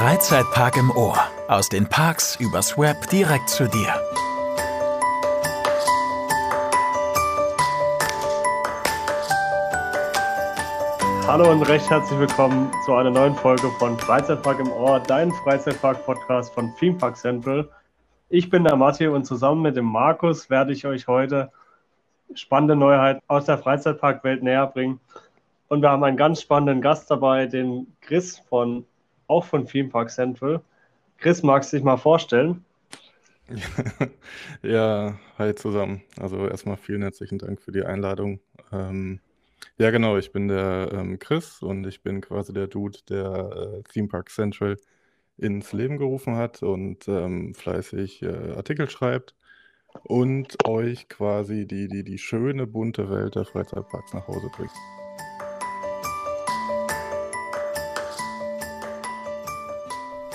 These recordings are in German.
Freizeitpark im Ohr. Aus den Parks übers Web direkt zu dir. Hallo und recht herzlich willkommen zu einer neuen Folge von Freizeitpark im Ohr, dein Freizeitpark-Podcast von Theme Park Central. Ich bin der Matti und zusammen mit dem Markus werde ich euch heute spannende Neuheiten aus der Freizeitparkwelt näher bringen. Und wir haben einen ganz spannenden Gast dabei, den Chris von auch von Theme Park Central. Chris, magst du dich mal vorstellen? ja, hi zusammen. Also erstmal vielen herzlichen Dank für die Einladung. Ähm, ja, genau, ich bin der ähm, Chris und ich bin quasi der Dude, der äh, Theme Park Central ins Leben gerufen hat und ähm, fleißig äh, Artikel schreibt und euch quasi die, die, die schöne, bunte Welt der Freizeitparks nach Hause bringt.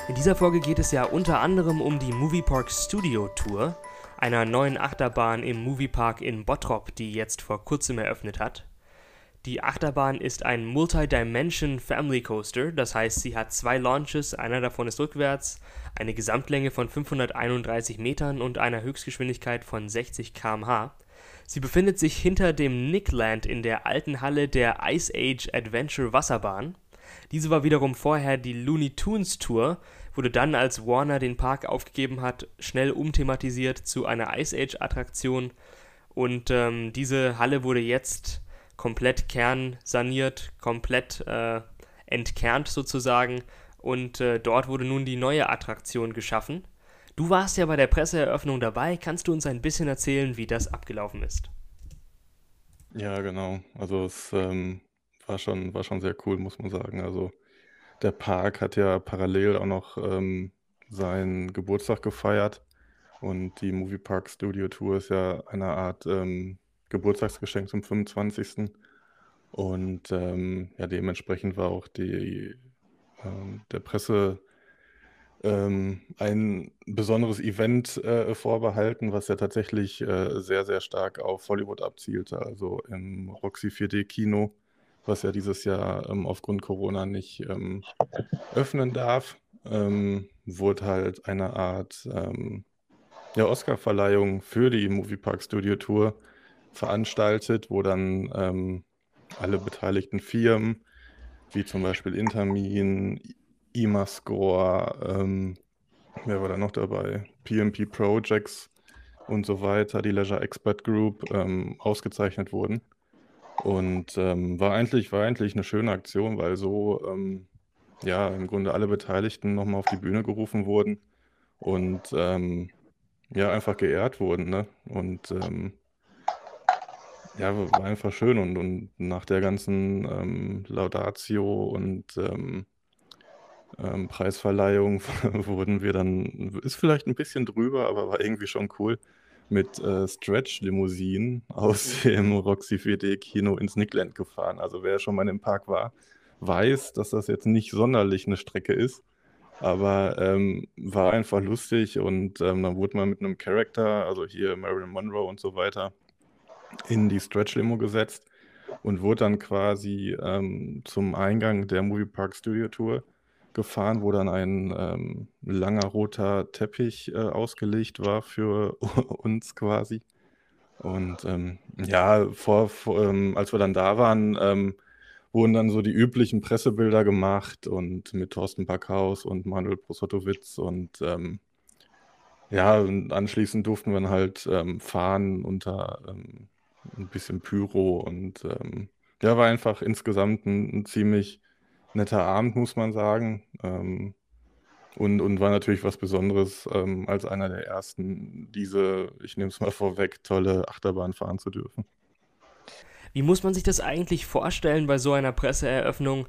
In dieser Folge geht es ja unter anderem um die Moviepark Studio Tour, einer neuen Achterbahn im Moviepark in Bottrop, die jetzt vor kurzem eröffnet hat. Die Achterbahn ist ein Multi-Dimension Family Coaster, das heißt, sie hat zwei Launches, einer davon ist rückwärts, eine Gesamtlänge von 531 Metern und einer Höchstgeschwindigkeit von 60 km/h. Sie befindet sich hinter dem Nickland in der alten Halle der Ice Age Adventure Wasserbahn. Diese war wiederum vorher die Looney Tunes Tour, wurde dann, als Warner den Park aufgegeben hat, schnell umthematisiert zu einer Ice Age Attraktion und ähm, diese Halle wurde jetzt komplett kernsaniert, komplett äh, entkernt sozusagen und äh, dort wurde nun die neue Attraktion geschaffen. Du warst ja bei der Presseeröffnung dabei, kannst du uns ein bisschen erzählen, wie das abgelaufen ist? Ja, genau. Also es ähm, war schon, war schon sehr cool, muss man sagen. Also der Park hat ja parallel auch noch ähm, seinen Geburtstag gefeiert. Und die Movie Park Studio Tour ist ja eine Art ähm, Geburtstagsgeschenk zum 25. Und ähm, ja, dementsprechend war auch die, ähm, der Presse ähm, ein besonderes Event äh, vorbehalten, was ja tatsächlich äh, sehr, sehr stark auf Hollywood abzielte. Also im Roxy 4D Kino was ja dieses Jahr ähm, aufgrund Corona nicht ähm, öffnen darf, ähm, wurde halt eine Art ähm, ja, Oscar-Verleihung für die Moviepark Studio Tour veranstaltet, wo dann ähm, alle beteiligten Firmen, wie zum Beispiel Intermin, IMAScore, ähm, wer war da noch dabei? PMP Projects und so weiter, die Leisure Expert Group, ausgezeichnet wurden. Und ähm, war eigentlich, war eigentlich eine schöne Aktion, weil so ähm, ja im Grunde alle Beteiligten nochmal auf die Bühne gerufen wurden und ähm, ja einfach geehrt wurden. Ne? Und ähm, ja, war einfach schön. Und, und nach der ganzen ähm, Laudatio und ähm, Preisverleihung wurden wir dann, ist vielleicht ein bisschen drüber, aber war irgendwie schon cool, mit äh, Stretch-Limousinen aus mhm. dem Roxy 4D-Kino ins Nickland gefahren. Also wer schon mal im Park war, weiß, dass das jetzt nicht sonderlich eine Strecke ist. Aber ähm, war einfach lustig und ähm, dann wurde man mit einem Charakter, also hier Marilyn Monroe und so weiter, in die Stretch-Limo gesetzt und wurde dann quasi ähm, zum Eingang der Movie Park Studio Tour gefahren, wo dann ein ähm, langer roter Teppich äh, ausgelegt war für uns quasi. Und ähm, ja, vor, vor ähm, als wir dann da waren, ähm, wurden dann so die üblichen Pressebilder gemacht und mit Thorsten Backhaus und Manuel Prosotowitz und ähm, ja, und anschließend durften wir dann halt ähm, fahren unter ein bisschen Pyro und ja, war einfach insgesamt ein, ein ziemlich netter Abend, muss man sagen. Ähm, und, und war natürlich was Besonderes, ähm, als einer der ersten, diese, ich nehme es mal vorweg, tolle Achterbahn fahren zu dürfen. Wie muss man sich das eigentlich vorstellen bei so einer Presseeröffnung?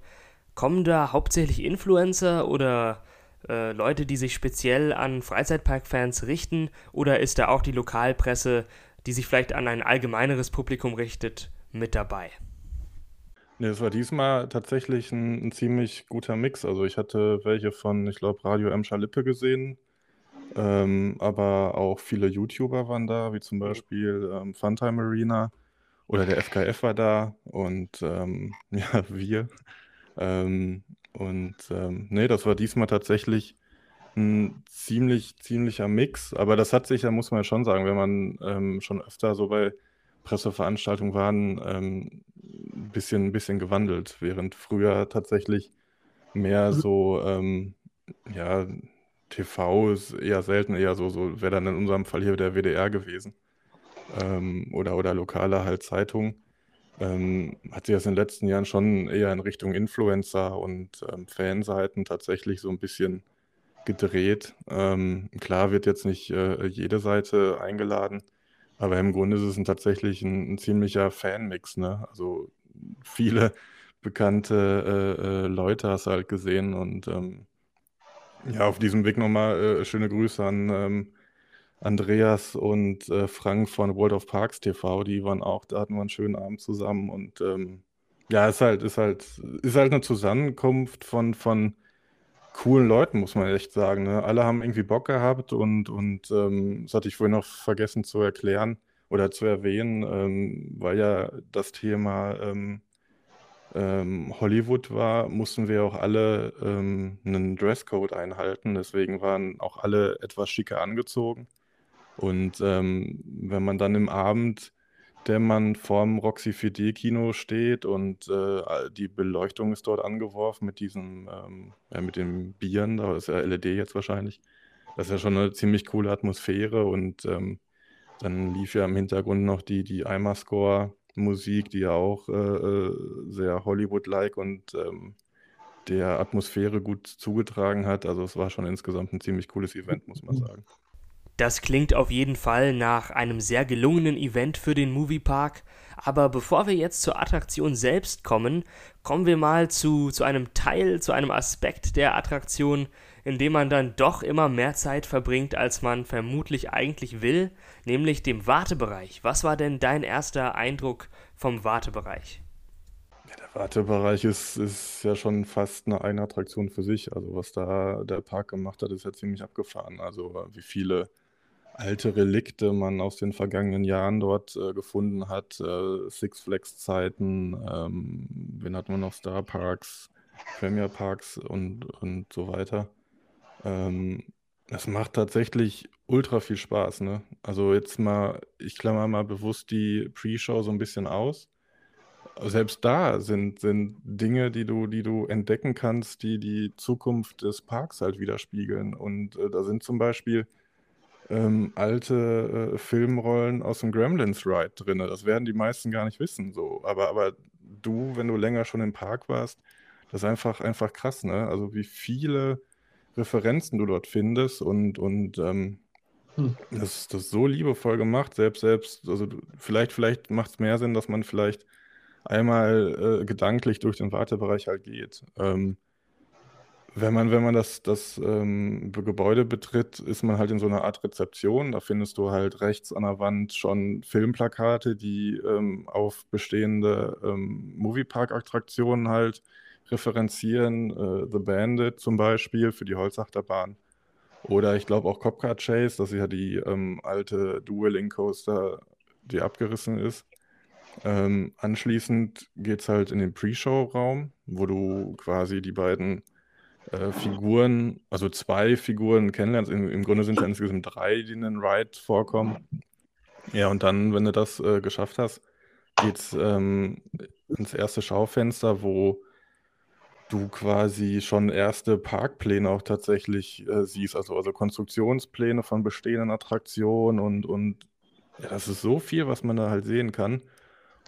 Kommen da hauptsächlich Influencer oder äh, Leute, die sich speziell an Freizeitpark-Fans richten? Oder ist da auch die Lokalpresse, die sich vielleicht an ein allgemeineres Publikum richtet, mit dabei? Ne, es war diesmal tatsächlich ein 'n ziemlich guter Mix. Also, ich hatte welche von, ich glaube, Radio Emscher Lippe gesehen, ähm, aber auch viele YouTuber waren da, wie zum Beispiel, ähm, Funtime Arena oder der FKF war da und, ähm, ja, wir. Ähm, Und ähm, nee, das war diesmal tatsächlich ein ziemlich, ziemlicher Mix. Aber das hat sich, da muss man ja schon sagen, wenn man ähm, schon öfter so bei Presseveranstaltungen waren, ähm, ein bisschen, ein bisschen gewandelt, während früher tatsächlich mehr mhm. so, ähm, ja, TV ist eher selten, eher so, so wäre dann in unserem Fall hier der WDR gewesen. Ähm, oder, oder lokale halt Zeitungen. Ähm, hat sich das in den letzten Jahren schon eher in Richtung Influencer und ähm, Fanseiten tatsächlich so ein bisschen gedreht. Ähm, klar wird jetzt nicht äh, jede Seite eingeladen, aber im Grunde ist es ein, tatsächlich ein, ein ziemlicher Fanmix. Ne? Also viele bekannte äh, äh, Leute hast du halt gesehen und ähm, ja, auf diesem Weg nochmal äh, schöne Grüße an ähm, Andreas und äh, Frank von World of Parks TV, die waren auch, da hatten wir einen schönen Abend zusammen und ähm, ja, ist halt, ist halt, ist halt eine Zusammenkunft von, von coolen Leuten, muss man echt sagen. Ne? Alle haben irgendwie Bock gehabt und, und ähm, das hatte ich vorhin noch vergessen zu erklären oder zu erwähnen, ähm, weil ja das Thema ähm, ähm Hollywood war, mussten wir auch alle ähm, einen Dresscode einhalten. Deswegen waren auch alle etwas schicker angezogen. Und ähm, wenn man dann im Abend, der man vorm Roxy 4D-Kino steht und äh, die Beleuchtung ist dort angeworfen mit diesem, ähm, ja, mit den Bieren, da ist ja LED jetzt wahrscheinlich. Das ist ja schon eine ziemlich coole Atmosphäre und ähm, dann lief ja im Hintergrund noch die, die Eimer-Score-Musik, die ja auch äh, äh, sehr Hollywood-like und ähm, der Atmosphäre gut zugetragen hat. Also es war schon insgesamt ein ziemlich cooles Event, muss man sagen. Das klingt auf jeden Fall nach einem sehr gelungenen Event für den Moviepark. Aber bevor wir jetzt zur Attraktion selbst kommen, kommen wir mal zu, zu einem Teil, zu einem Aspekt der Attraktion, in dem man dann doch immer mehr Zeit verbringt, als man vermutlich eigentlich will, nämlich dem Wartebereich. Was war denn dein erster Eindruck vom Wartebereich? Der Wartebereich ist, ist ja schon fast eine eigene Attraktion für sich. Also was da der Park gemacht hat, ist ja ziemlich abgefahren. Also wie viele alte Relikte man aus den vergangenen Jahren dort äh, gefunden hat. Äh, Six Flags Zeiten, ähm, wen hatten wir noch? Star Parks, Premier Parks und, und so weiter. Ähm, das macht tatsächlich ultra viel Spaß, ne? Also jetzt mal, ich klammer mal bewusst die Pre-Show so ein bisschen aus. Selbst da sind, sind Dinge, die du, die du entdecken kannst, die die Zukunft des Parks halt widerspiegeln. Und äh, da sind zum Beispiel ähm, alte äh, Filmrollen aus dem Gremlins Ride drin. Das werden die meisten gar nicht wissen. So. Aber, aber du, wenn du länger schon im Park warst, das ist einfach, einfach krass, ne? Also wie viele Referenzen du dort findest und, und ähm, hm. das, das ist so liebevoll gemacht, selbst, selbst, also vielleicht, vielleicht macht es mehr Sinn, dass man vielleicht einmal äh, gedanklich durch den Wartebereich halt geht. Ähm, wenn man, wenn man das, das ähm, Gebäude betritt, ist man halt in so einer Art Rezeption. Da findest du halt rechts an der Wand schon Filmplakate, die ähm, auf bestehende ähm, Moviepark-Attraktionen halt referenzieren. Äh, The Bandit zum Beispiel für die Holzachterbahn. Oder ich glaube auch Copcar Chase, das ist ja die ähm, alte Dueling Coaster, die abgerissen ist. Ähm, anschließend es halt in den Pre-Show-Raum, wo du quasi die beiden äh, Figuren, also zwei Figuren kennenlernst. Im, Im, Grunde sind es ja insgesamt drei, die in den Ride vorkommen. Ja, und dann, wenn du das äh, geschafft hast, geht's ähm, ins erste Schaufenster, wo du quasi schon erste Parkpläne auch tatsächlich äh, siehst, also, also Konstruktionspläne von bestehenden Attraktionen und, und ja, das ist so viel, was man da halt sehen kann.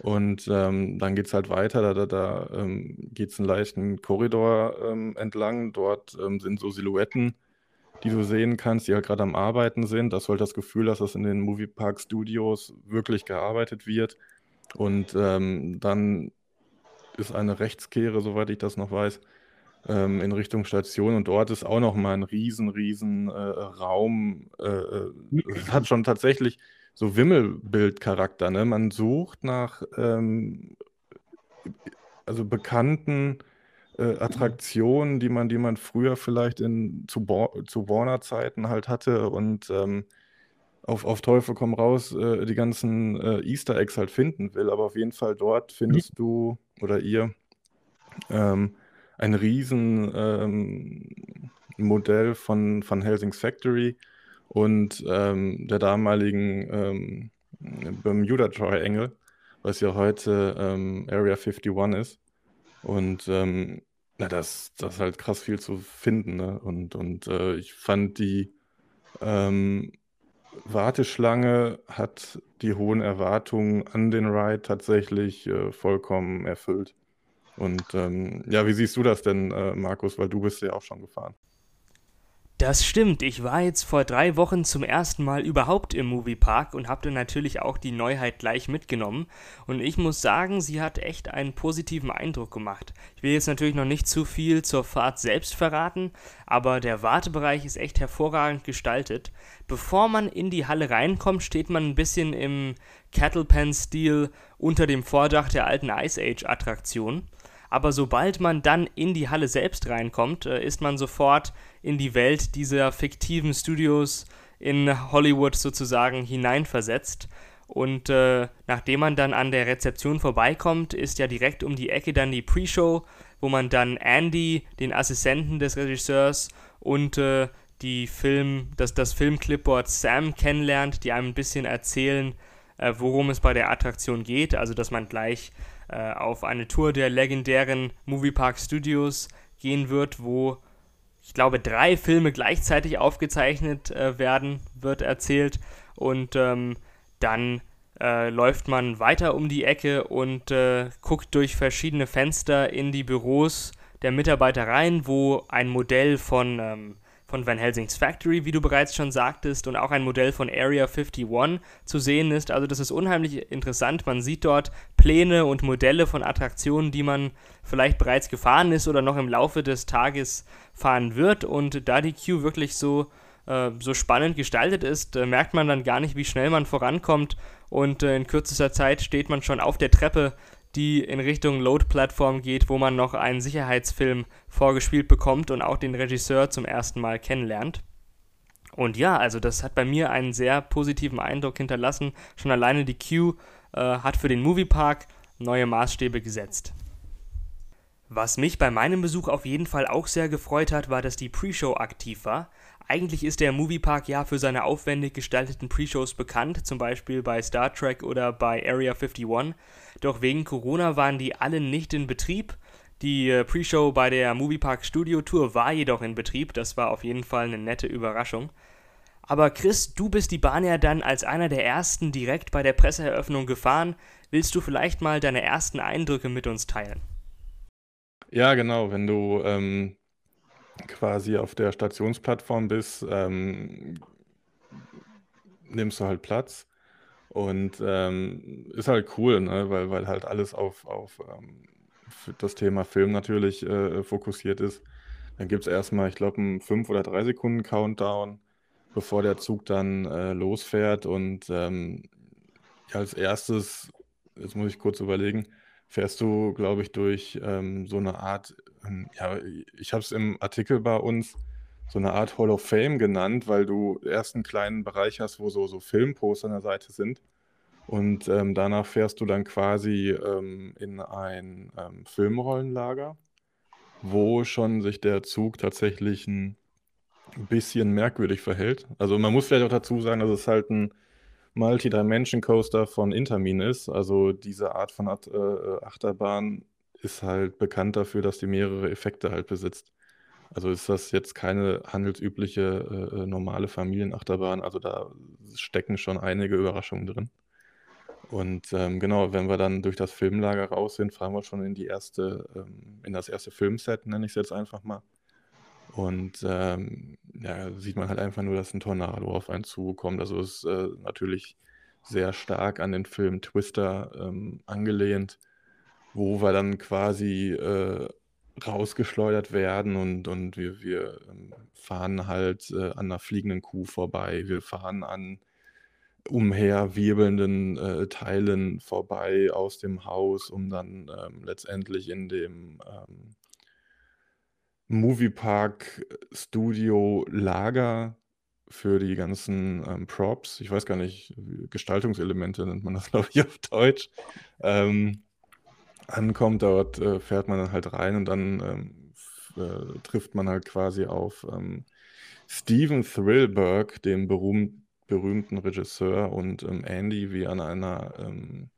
Und ähm, dann geht es halt weiter, da, da, da ähm, geht es einen leichten Korridor ähm, entlang. Dort ähm, sind so Silhouetten, die du sehen kannst, die halt gerade am Arbeiten sind. Das soll das Gefühl, dass das in den Moviepark Studios wirklich gearbeitet wird. Und ähm, dann ist eine Rechtskehre, soweit ich das noch weiß, ähm, in Richtung Station. Und dort ist auch noch mal ein riesen, riesen äh, Raum. Äh, äh es hat schon tatsächlich so Wimmelbildcharakter. Ne? Man sucht nach ähm, also bekannten äh, Attraktionen, die man, die man früher vielleicht in, zu, zu Warner-Zeiten halt hatte und ähm, auf, auf Teufel komm raus äh, die ganzen äh, Easter Eggs halt finden will. Aber auf jeden Fall dort findest du oder ihr ähm, ein riesen ähm, Modell von, von Helsing's Factory und ähm, der damaligen ähm, Bermuda Triangle, was ja heute ähm, Area 51 ist. Und ähm, na, das, das ist halt krass viel zu finden. Ne? Und, und äh, ich fand die ähm, Warteschlange hat die hohen Erwartungen an den Ride tatsächlich äh, vollkommen erfüllt. Und ähm, ja, wie siehst du das denn, äh, Markus? Weil du bist ja auch schon gefahren. Das stimmt, ich war jetzt vor drei Wochen zum ersten Mal überhaupt im Moviepark und habe dann natürlich auch die Neuheit gleich mitgenommen. Und ich muss sagen, sie hat echt einen positiven Eindruck gemacht. Ich will jetzt natürlich noch nicht zu viel zur Fahrt selbst verraten, aber der Wartebereich ist echt hervorragend gestaltet. Bevor man in die Halle reinkommt, steht man ein bisschen im Cattle Pen-Stil unter dem Vordach der alten Ice Age-Attraktion aber sobald man dann in die Halle selbst reinkommt, äh, ist man sofort in die Welt dieser fiktiven Studios in Hollywood sozusagen hineinversetzt. Und äh, nachdem man dann an der Rezeption vorbeikommt, ist ja direkt um die Ecke dann die Pre-Show, wo man dann Andy, den Assistenten des Regisseurs, und äh, die Film, das, das Filmclipboard Sam kennenlernt, die einem ein bisschen erzählen, äh, worum es bei der Attraktion geht. Also dass man gleich äh, auf eine Tour der legendären Moviepark Studios gehen wird, wo ich glaube drei Filme gleichzeitig aufgezeichnet äh, werden, wird erzählt. Und ähm, dann äh, läuft man weiter um die Ecke und äh, guckt durch verschiedene Fenster in die Büros der Mitarbeiter rein, wo ein Modell von ähm, von Van Helsing's Factory, wie du bereits schon sagtest, und auch ein Modell von Area 51 zu sehen ist. Also das ist unheimlich interessant. Man sieht dort Pläne und Modelle von Attraktionen, die man vielleicht bereits gefahren ist oder noch im Laufe des Tages fahren wird. Und da die Queue wirklich so, äh, so spannend gestaltet ist, äh, merkt man dann gar nicht, wie schnell man vorankommt. Und äh, in kürzester Zeit steht man schon auf der Treppe die in Richtung Load-Plattform geht, wo man noch einen Sicherheitsfilm vorgespielt bekommt und auch den Regisseur zum ersten Mal kennenlernt. Und ja, also das hat bei mir einen sehr positiven Eindruck hinterlassen. Schon alleine die Queue äh, hat für den Moviepark neue Maßstäbe gesetzt. Was mich bei meinem Besuch auf jeden Fall auch sehr gefreut hat, war, dass die Pre-Show aktiv war. Eigentlich ist der Moviepark ja für seine aufwendig gestalteten Pre-Shows bekannt, zum Beispiel bei Star Trek oder bei Area 51. Doch wegen Corona waren die alle nicht in Betrieb. Die äh, Pre-Show bei der Moviepark Studio Tour war jedoch in Betrieb. Das war auf jeden Fall eine nette Überraschung. Aber Chris, du bist die Bahn ja dann als einer der ersten direkt bei der Presseeröffnung gefahren. Willst du vielleicht mal deine ersten Eindrücke mit uns teilen? Ja, genau. Wenn du ähm, quasi auf der Stationsplattform bist, ähm, nimmst du halt Platz. Und ähm, ist halt cool, ne? weil, weil halt alles auf, auf ähm, das Thema Film natürlich äh, fokussiert ist. Dann gibt es erstmal, ich glaube, einen 5 oder 3 Sekunden Countdown, bevor der Zug dann äh, losfährt. Und ähm, als erstes, jetzt muss ich kurz überlegen, fährst du, glaube ich, durch ähm, so eine Art, ja, ich habe es im Artikel bei uns so eine Art Hall of Fame genannt, weil du erst einen kleinen Bereich hast, wo so, so Filmposter an der Seite sind. Und ähm, danach fährst du dann quasi ähm, in ein ähm, Filmrollenlager, wo schon sich der Zug tatsächlich ein bisschen merkwürdig verhält. Also man muss vielleicht auch dazu sagen, dass es halt ein Multi-Dimension Coaster von Intermin ist. Also diese Art von At äh, Achterbahn ist halt bekannt dafür, dass die mehrere Effekte halt besitzt. Also ist das jetzt keine handelsübliche äh, äh normale Familienachterbahn. Also da stecken schon einige Überraschungen drin. Und ähm, genau, wenn wir dann durch das Filmlager raus sind, fahren wir schon in die erste, ähm, in das erste Filmset, nenne ich es jetzt einfach mal. Und ähm, ja, sieht man halt einfach nur, dass ein Tornado auf einen zukommt. Also ist äh, natürlich sehr stark an den Film Twister ähm, angelehnt, wo wir dann quasi äh, rausgeschleudert werden und, und wir, wir ähm, fahren halt äh, an einer fliegenden Kuh vorbei. Wir fahren an umherwirbelnden äh, Teilen vorbei aus dem Haus, um dann ähm, letztendlich in dem ähm, Moviepark Studio Lager für die ganzen ähm, Props, ich weiß gar nicht, Gestaltungselemente nennt man das, glaube ich, auf Deutsch, ähm, ankommt. Dort äh, fährt man dann halt rein und dann ähm, äh, trifft man halt quasi auf ähm, Steven Thrillberg, dem berühmt, berühmten Regisseur, und ähm, Andy, wie an einer ähm,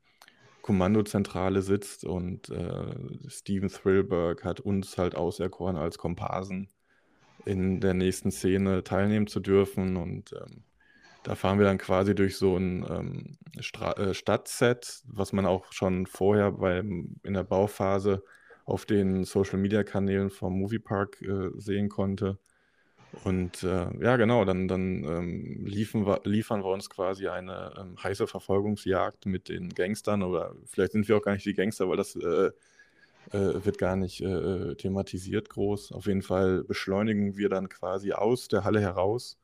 Kommandozentrale sitzt. Und äh, Steven Thrillberg hat uns halt auserkoren, als Komparsen in der nächsten Szene teilnehmen zu dürfen. Und ähm, da fahren wir dann quasi durch so ein ähm, äh, Stadtset, was man auch schon vorher beim, in der Bauphase auf den Social-Media-Kanälen vom Moviepark äh, sehen konnte. Und äh, ja, genau, dann, dann ähm, wir, liefern wir uns quasi eine ähm, heiße Verfolgungsjagd mit den Gangstern oder vielleicht sind wir auch gar nicht die Gangster, weil das äh, äh, wird gar nicht äh, thematisiert groß. Auf jeden Fall beschleunigen wir dann quasi aus der Halle heraus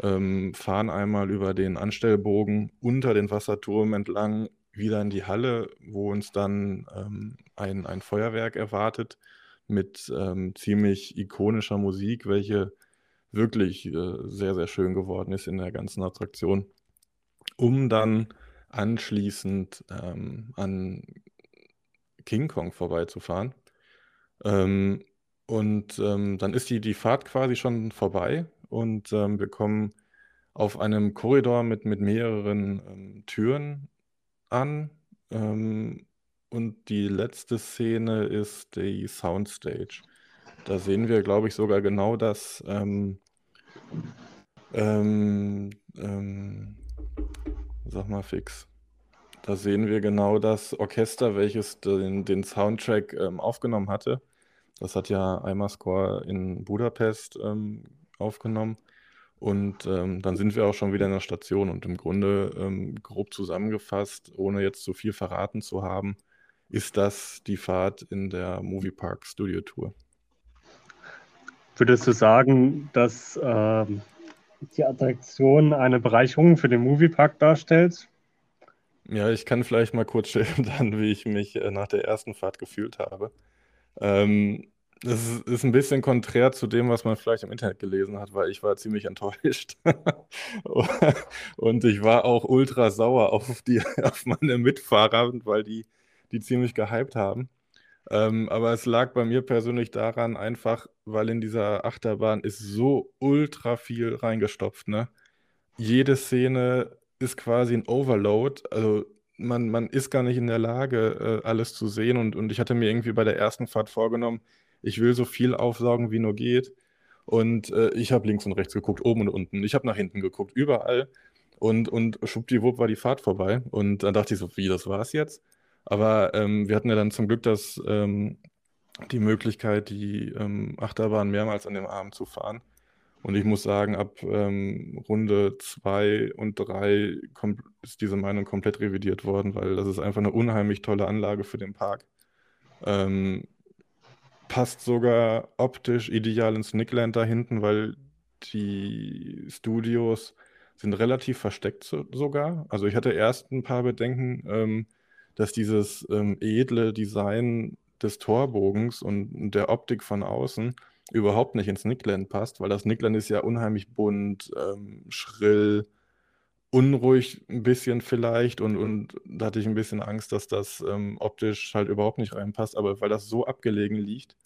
ähm, fahren einmal über den Anstellbogen unter den Wasserturm entlang wieder in die Halle, wo uns dann ähm, ein, ein Feuerwerk erwartet mit ähm, ziemlich ikonischer Musik, welche wirklich äh, sehr, sehr schön geworden ist in der ganzen Attraktion, um dann anschließend ähm, an King Kong vorbeizufahren. Ähm, und ähm, dann ist die, die Fahrt quasi schon vorbei und ähm, wir kommen auf einem Korridor mit, mit mehreren ähm, Türen an. Ähm, und die letzte Szene ist die Soundstage. Da sehen wir, glaube ich, sogar genau das. Ähm, ähm, ähm, sag mal fix. Da sehen wir genau das Orchester, welches den, den Soundtrack ähm, aufgenommen hatte. Das hat ja Score in Budapest ähm, aufgenommen. Und ähm, dann sind wir auch schon wieder in der Station. Und im Grunde, ähm, grob zusammengefasst, ohne jetzt zu viel verraten zu haben, ist das die Fahrt in der Moviepark Studio Tour. Würdest du sagen, dass ähm, die Attraktion eine Bereicherung für den Moviepark darstellt? Ja, ich kann vielleicht mal kurz schildern, wie ich mich äh, nach der ersten Fahrt gefühlt habe. Ähm, das ist ein bisschen konträr zu dem, was man vielleicht im Internet gelesen hat, weil ich war ziemlich enttäuscht. Und ich war auch ultra sauer auf die, auf meine Mitfahrer, weil die, die ziemlich gehypt haben. Ähm, aber es lag bei mir persönlich daran, einfach, weil in dieser Achterbahn ist so ultra viel reingestopft, ne? Jede Szene ist quasi ein Overload. Also man, man ist gar nicht in der Lage, äh, alles zu sehen. Und, und ich hatte mir irgendwie bei der ersten Fahrt vorgenommen, ich will so viel aufsaugen, wie nur geht. Und äh, ich habe links und rechts geguckt, oben und unten. Ich habe nach hinten geguckt, überall. Und, und schwuppdiwupp war die Fahrt vorbei. Und dann dachte ich so, wie, das war's jetzt? Aber ähm, wir hatten ja dann zum Glück das, ähm, die Möglichkeit, die ähm, Achterbahn mehrmals an dem Abend zu fahren. Und ich muss sagen, ab ähm, Runde 2 und 3 ist diese Meinung komplett revidiert worden, weil das ist einfach eine unheimlich tolle Anlage für den Park. Ähm, passt sogar optisch ideal ins Nickland da hinten, weil die Studios sind relativ versteckt so, sogar. Also ich hatte erst ein paar Bedenken, ähm, dass dieses ähm, edle Design des Torbogens und der Optik von außen überhaupt nicht ins Nickland passt, weil das Nickland ist ja unheimlich bunt, ähm, schrill, unruhig ein bisschen vielleicht und, und da hatte ich ein bisschen Angst, dass das ähm, optisch halt überhaupt nicht reinpasst, aber weil das so abgelegen liegt,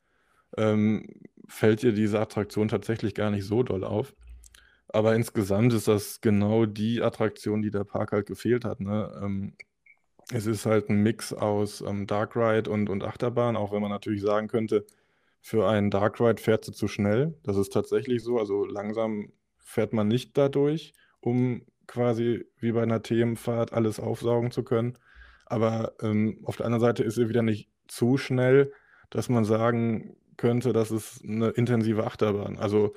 ähm, fällt dir diese Attraktion tatsächlich gar nicht so doll auf. Aber insgesamt ist das genau die Attraktion, die der Park halt gefehlt hat. Ne? Ähm, es ist halt ein Mix aus ähm, Dark Ride und, und Achterbahn, auch wenn man natürlich sagen könnte, für einen Dark Ride fährt sie zu schnell. Das ist tatsächlich so. Also langsam fährt man nicht dadurch, um quasi wie bei einer Themenfahrt alles aufsaugen zu können. Aber ähm, auf der anderen Seite ist sie wieder nicht zu schnell, dass man sagen könnte, das ist eine intensive Achterbahn. Also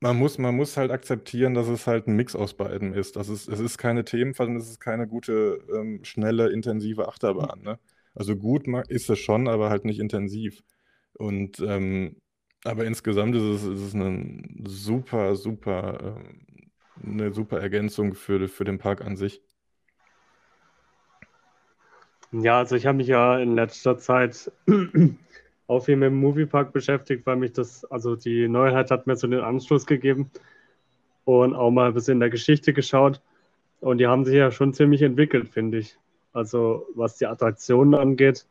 man muss, man muss halt akzeptieren, dass es halt ein Mix aus beiden ist. Das ist es ist keine Themenfahrt und es ist keine gute, ähm, schnelle, intensive Achterbahn. Ne? Also gut ist es schon, aber halt nicht intensiv. Und ähm, aber insgesamt ist es, ist es eine super, super, ähm, eine super Ergänzung für, für den Park an sich. Ja, also ich habe mich ja in letzter Zeit auch viel mit dem Moviepark beschäftigt, weil mich das, also die Neuheit hat mir so den Anschluss gegeben und auch mal ein bisschen in der Geschichte geschaut. Und die haben sich ja schon ziemlich entwickelt, finde ich. Also was die Attraktionen angeht,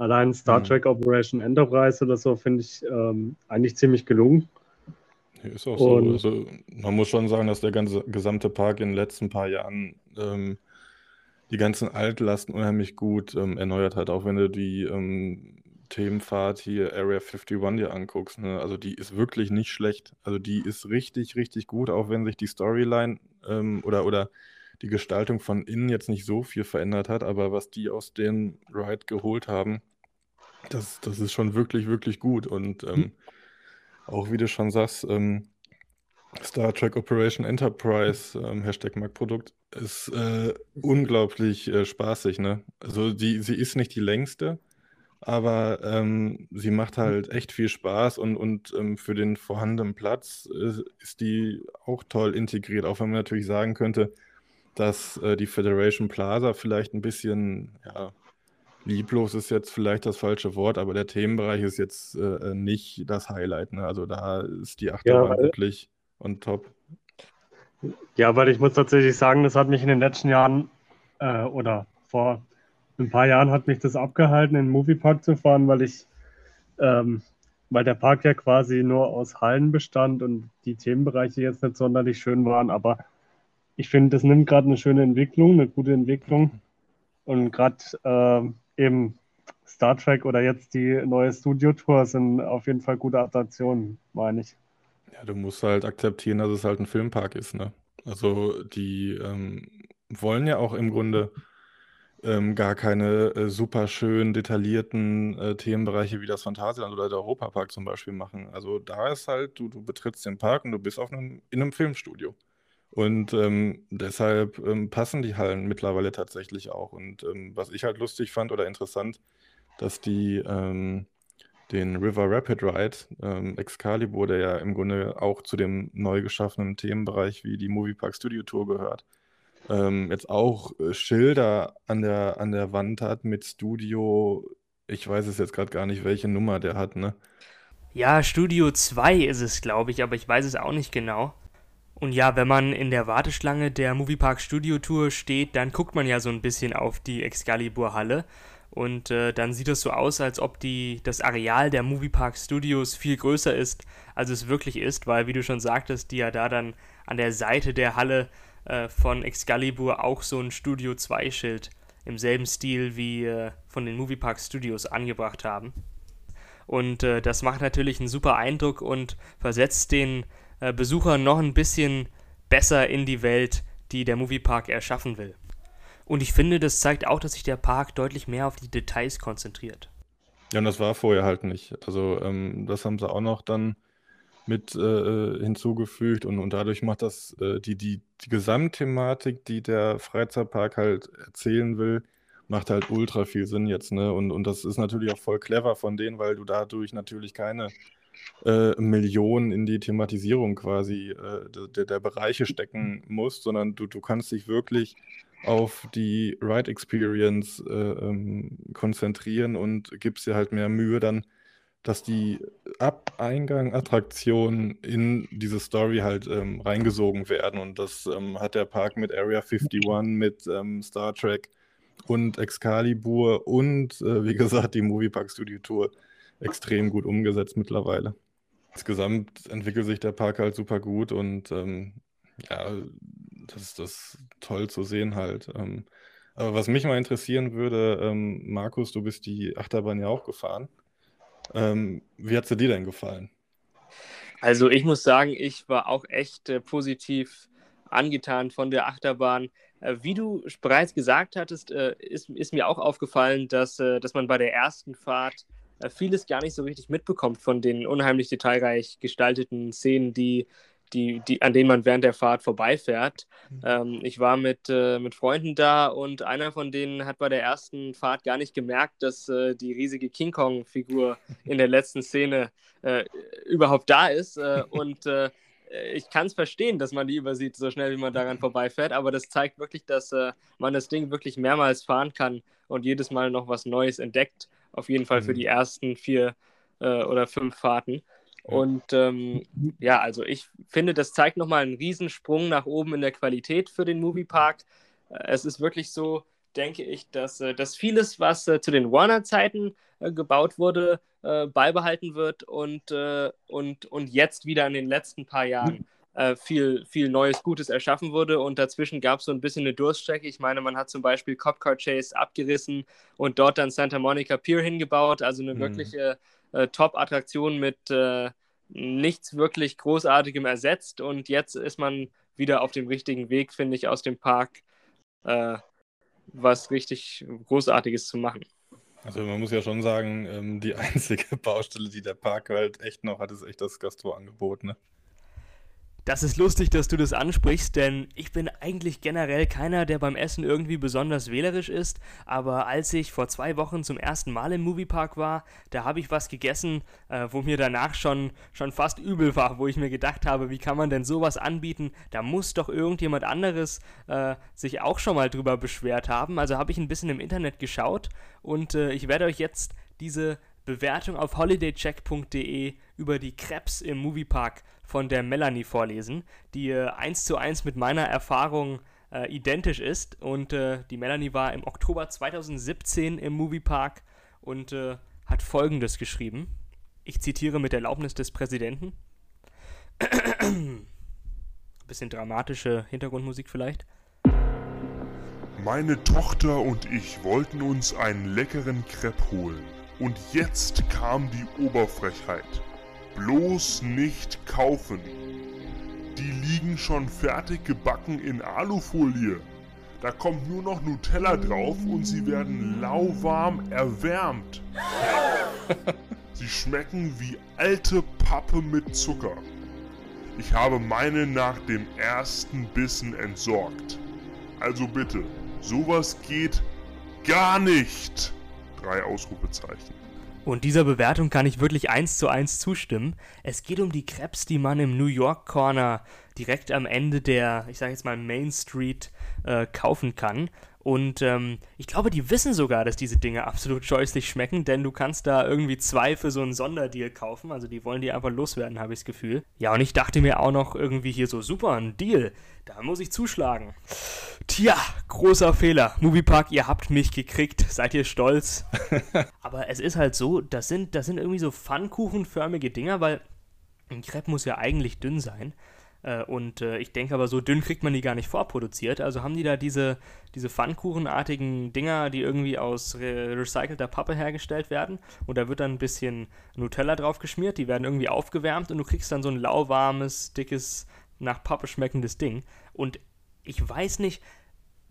Allein Star mhm. Trek Operation Enterprise oder so finde ich ähm, eigentlich ziemlich gelungen. Ist auch so. Also, man muss schon sagen, dass der ganze gesamte Park in den letzten paar Jahren ähm, die ganzen Altlasten unheimlich gut ähm, erneuert hat. Auch wenn du die ähm, Themenfahrt hier Area 51 dir anguckst, ne? also die ist wirklich nicht schlecht. Also die ist richtig, richtig gut, auch wenn sich die Storyline ähm, oder, oder die Gestaltung von innen jetzt nicht so viel verändert hat, aber was die aus dem Ride geholt haben, das, das ist schon wirklich, wirklich gut. Und ähm, auch wie du schon sagst, ähm, Star Trek Operation Enterprise, ähm, Hashtag Marktprodukt, ist äh, unglaublich äh, spaßig, ne? Also die, sie ist nicht die längste, aber ähm, sie macht halt echt viel Spaß und, und ähm, für den vorhandenen Platz äh, ist die auch toll integriert, auch wenn man natürlich sagen könnte, dass äh, die Federation Plaza vielleicht ein bisschen, ja, lieblos ist jetzt vielleicht das falsche Wort, aber der Themenbereich ist jetzt äh, nicht das Highlight. Ne? Also da ist die Achterbahn ja, wirklich on top. Ja, weil ich muss tatsächlich sagen, das hat mich in den letzten Jahren äh, oder vor ein paar Jahren hat mich das abgehalten, in den Moviepark zu fahren, weil ich, ähm, weil der Park ja quasi nur aus Hallen bestand und die Themenbereiche jetzt nicht sonderlich schön waren. Aber ich finde, das nimmt gerade eine schöne Entwicklung, eine gute Entwicklung. Und gerade äh, eben Star Trek oder jetzt die neue Studio-Tour sind auf jeden Fall gute Adaptionen, meine ich. Ja, du musst halt akzeptieren, dass es halt ein Filmpark ist, ne? Also die ähm, wollen ja auch im Grunde ähm, gar keine äh, super schön detaillierten äh, Themenbereiche wie das Phantasialand oder der Europapark zum Beispiel machen. Also da ist halt, du, du betrittst den Park und du bist auf einem, in einem Filmstudio. Und ähm, deshalb ähm, passen die Hallen mittlerweile tatsächlich auch. Und ähm, was ich halt lustig fand oder interessant, dass die ähm, den River Rapid Ride, ähm, Excalibur, der ja im Grunde auch zu dem neu geschaffenen Themenbereich wie die Moviepark Studio Tour gehört, ähm, jetzt auch äh, Schilder an der, an der Wand hat mit Studio. Ich weiß es jetzt gerade gar nicht, welche Nummer der hat, ne? Ja, Studio 2 ist es, glaube ich, aber ich weiß es auch nicht genau. Und ja, wenn man in der Warteschlange der Moviepark Studio Tour steht, dann guckt man ja so ein bisschen auf die Excalibur Halle. Und äh, dann sieht es so aus, als ob die, das Areal der Moviepark Studios viel größer ist, als es wirklich ist, weil, wie du schon sagtest, die ja da dann an der Seite der Halle äh, von Excalibur auch so ein Studio 2 Schild im selben Stil wie äh, von den Moviepark Studios angebracht haben. Und äh, das macht natürlich einen super Eindruck und versetzt den äh, Besucher noch ein bisschen besser in die Welt, die der Moviepark erschaffen will. Und ich finde, das zeigt auch, dass sich der Park deutlich mehr auf die Details konzentriert. Ja, und das war vorher halt nicht. Also ähm, das haben sie auch noch dann mit äh, äh hinzugefügt und, und dadurch macht das äh, die, die, die Gesamtthematik, die der Freizeitpark halt erzählen will, macht halt ultra viel Sinn jetzt, ne? Und, und das ist natürlich auch voll clever von denen, weil du dadurch natürlich keine äh, Millionen in die Thematisierung quasi äh, der, der Bereiche stecken musst, sondern du, du kannst dich wirklich auf die Ride Experience äh, ähm, konzentrieren und gibst dir halt mehr Mühe dann, dass die Ab-Eingang-Attraktionen in diese Story halt ähm, reingesogen werden. Und das ähm, hat der Park mit Area 51, mit ähm, Star Trek und Excalibur und, äh, wie gesagt, die Moviepark Studio Tour extrem gut umgesetzt mittlerweile. Insgesamt entwickelt sich der Park halt super gut und ähm, ja, das ist das toll zu sehen halt. Ähm, aber was mich mal interessieren würde, ähm, Markus, du bist die Achterbahn ja auch gefahren. Ähm, wie hat sie dir denn gefallen? Also ich muss sagen, ich war auch echt äh, positiv angetan von der Achterbahn. Äh, wie du bereits gesagt hattest, äh, ist, ist, mir auch aufgefallen, dass, äh, dass man bei der ersten Fahrt vieles gar nicht so richtig mitbekommt von den unheimlich detailreich gestalteten Szenen, die, die, die, an denen man während der Fahrt vorbeifährt. Mhm. Ähm, ich war mit, äh, mit Freunden da und einer von denen hat bei der ersten Fahrt gar nicht gemerkt, dass äh, die riesige King Kong-Figur in der letzten Szene äh, überhaupt da ist. Äh, und äh, ich kann es verstehen, dass man die übersieht, so schnell wie man daran vorbeifährt, aber das zeigt wirklich, dass man das Ding wirklich mehrmals fahren kann und jedes Mal noch was Neues entdeckt. Auf jeden Fall für mhm. die ersten vier äh, oder fünf Fahrten. Und ähm, ja, also ich finde, das zeigt nochmal einen Riesensprung nach oben in der Qualität für den Moviepark. Äh, es ist wirklich so, denke ich, dass, äh, dass vieles, was äh, zu den Warner-Zeiten gebaut wurde, beibehalten wird und, und, und jetzt wieder in den letzten paar Jahren äh, viel, viel Neues, Gutes erschaffen wurde. Und dazwischen gab es so ein bisschen eine Durststrecke. Ich meine, man hat zum Beispiel Cop Car Chase abgerissen und dort dann Santa Monica Pier hingebaut. Also eine mhm. wirkliche Top-Attraktion mit nichts wirklich Großartigem ersetzt. Und jetzt ist man wieder auf dem richtigen Weg, finde ich, aus dem Park äh, was richtig Großartiges zu machen. Also man muss ja schon sagen, ähm, die einzige Baustelle, die der Park halt echt noch hat, ist echt das Gastro-Angebot, ne? Das ist lustig, dass du das ansprichst, denn ich bin eigentlich generell keiner, der beim Essen irgendwie besonders wählerisch ist. Aber als ich vor zwei Wochen zum ersten Mal im Moviepark war, da habe ich was gegessen, äh, wo mir danach schon, schon fast übel war, wo ich mir gedacht habe, wie kann man denn sowas anbieten? Da muss doch irgendjemand anderes äh, sich auch schon mal drüber beschwert haben. Also habe ich ein bisschen im Internet geschaut und äh, ich werde euch jetzt diese Bewertung auf holidaycheck.de über die Krebs im Moviepark von der Melanie vorlesen, die äh, eins zu eins mit meiner Erfahrung äh, identisch ist. Und äh, die Melanie war im Oktober 2017 im Moviepark und äh, hat folgendes geschrieben. Ich zitiere mit Erlaubnis des Präsidenten. Bisschen dramatische Hintergrundmusik vielleicht. Meine Tochter und ich wollten uns einen leckeren Crepe holen. Und jetzt kam die Oberfrechheit bloß nicht kaufen. Die liegen schon fertig gebacken in Alufolie. Da kommt nur noch Nutella drauf und sie werden lauwarm erwärmt. Sie schmecken wie alte Pappe mit Zucker. Ich habe meine nach dem ersten Bissen entsorgt. Also bitte, sowas geht gar nicht. Drei Ausrufezeichen. Und dieser Bewertung kann ich wirklich eins zu eins zustimmen. Es geht um die Krebs, die man im New York Corner direkt am Ende der, ich sage jetzt mal Main Street äh, kaufen kann. Und ähm, ich glaube, die wissen sogar, dass diese Dinge absolut scheußlich schmecken, denn du kannst da irgendwie zwei für so einen Sonderdeal kaufen. Also die wollen die einfach loswerden, habe ich das Gefühl. Ja, und ich dachte mir auch noch irgendwie hier so, super, ein Deal. Da muss ich zuschlagen. Tja, großer Fehler. Moviepark, ihr habt mich gekriegt. Seid ihr stolz? Aber es ist halt so, das sind, das sind irgendwie so Pfannkuchenförmige Dinger, weil ein Crepe muss ja eigentlich dünn sein. Äh, und äh, ich denke aber, so dünn kriegt man die gar nicht vorproduziert. Also haben die da diese, diese Pfannkuchenartigen Dinger, die irgendwie aus re recycelter Pappe hergestellt werden. Und da wird dann ein bisschen Nutella drauf geschmiert. Die werden irgendwie aufgewärmt und du kriegst dann so ein lauwarmes, dickes, nach Pappe schmeckendes Ding. Und ich weiß nicht,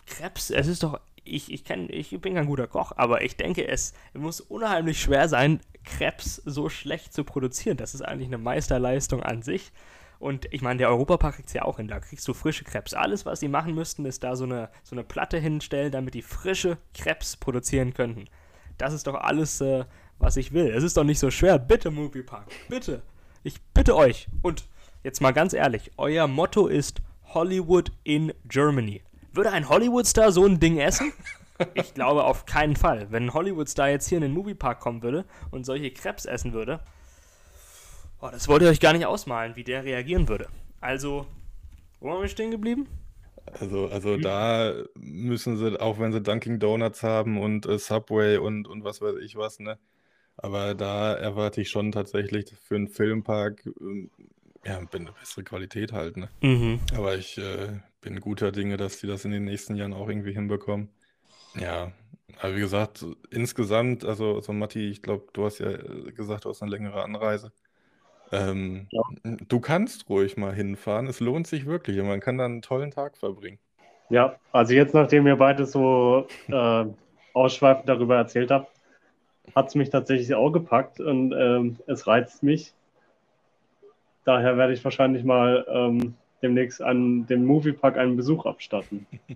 Krebs, es ist doch. Ich, ich, kenn, ich bin kein guter Koch, aber ich denke, es muss unheimlich schwer sein, Krebs so schlecht zu produzieren. Das ist eigentlich eine Meisterleistung an sich. Und ich meine, der Europapark kriegt es ja auch hin. Da kriegst du frische Krebs. Alles, was sie machen müssten, ist da so eine, so eine Platte hinstellen, damit die frische Krebs produzieren könnten. Das ist doch alles, äh, was ich will. Es ist doch nicht so schwer. Bitte, Moviepark. Bitte. Ich bitte euch. Und jetzt mal ganz ehrlich, euer Motto ist Hollywood in Germany. Würde ein Hollywood-Star so ein Ding essen? Ich glaube auf keinen Fall. Wenn ein Hollywood-Star jetzt hier in den Moviepark kommen würde und solche Krebs essen würde, Oh, das wollt ihr euch gar nicht ausmalen, wie der reagieren würde. Also, wo waren wir stehen geblieben? Also, also hm. da müssen sie, auch wenn sie Dunkin' Donuts haben und äh, Subway und, und was weiß ich was, ne? Aber da erwarte ich schon tatsächlich für einen Filmpark äh, ja, eine bessere Qualität halt, ne? Mhm. Aber ich äh, bin guter Dinge, dass die das in den nächsten Jahren auch irgendwie hinbekommen. Ja, aber wie gesagt, insgesamt, also, also Matti, ich glaube, du hast ja äh, gesagt, du hast eine längere Anreise. Ähm, Ja. du kannst ruhig mal hinfahren. Es lohnt sich wirklich und man kann dann einen tollen Tag verbringen. Ja, also jetzt, nachdem ihr beide so äh, ausschweifend darüber erzählt habt, hat es mich tatsächlich auch gepackt und ähm, es reizt mich. Daher werde ich wahrscheinlich mal ähm, demnächst an dem Moviepark einen Besuch abstatten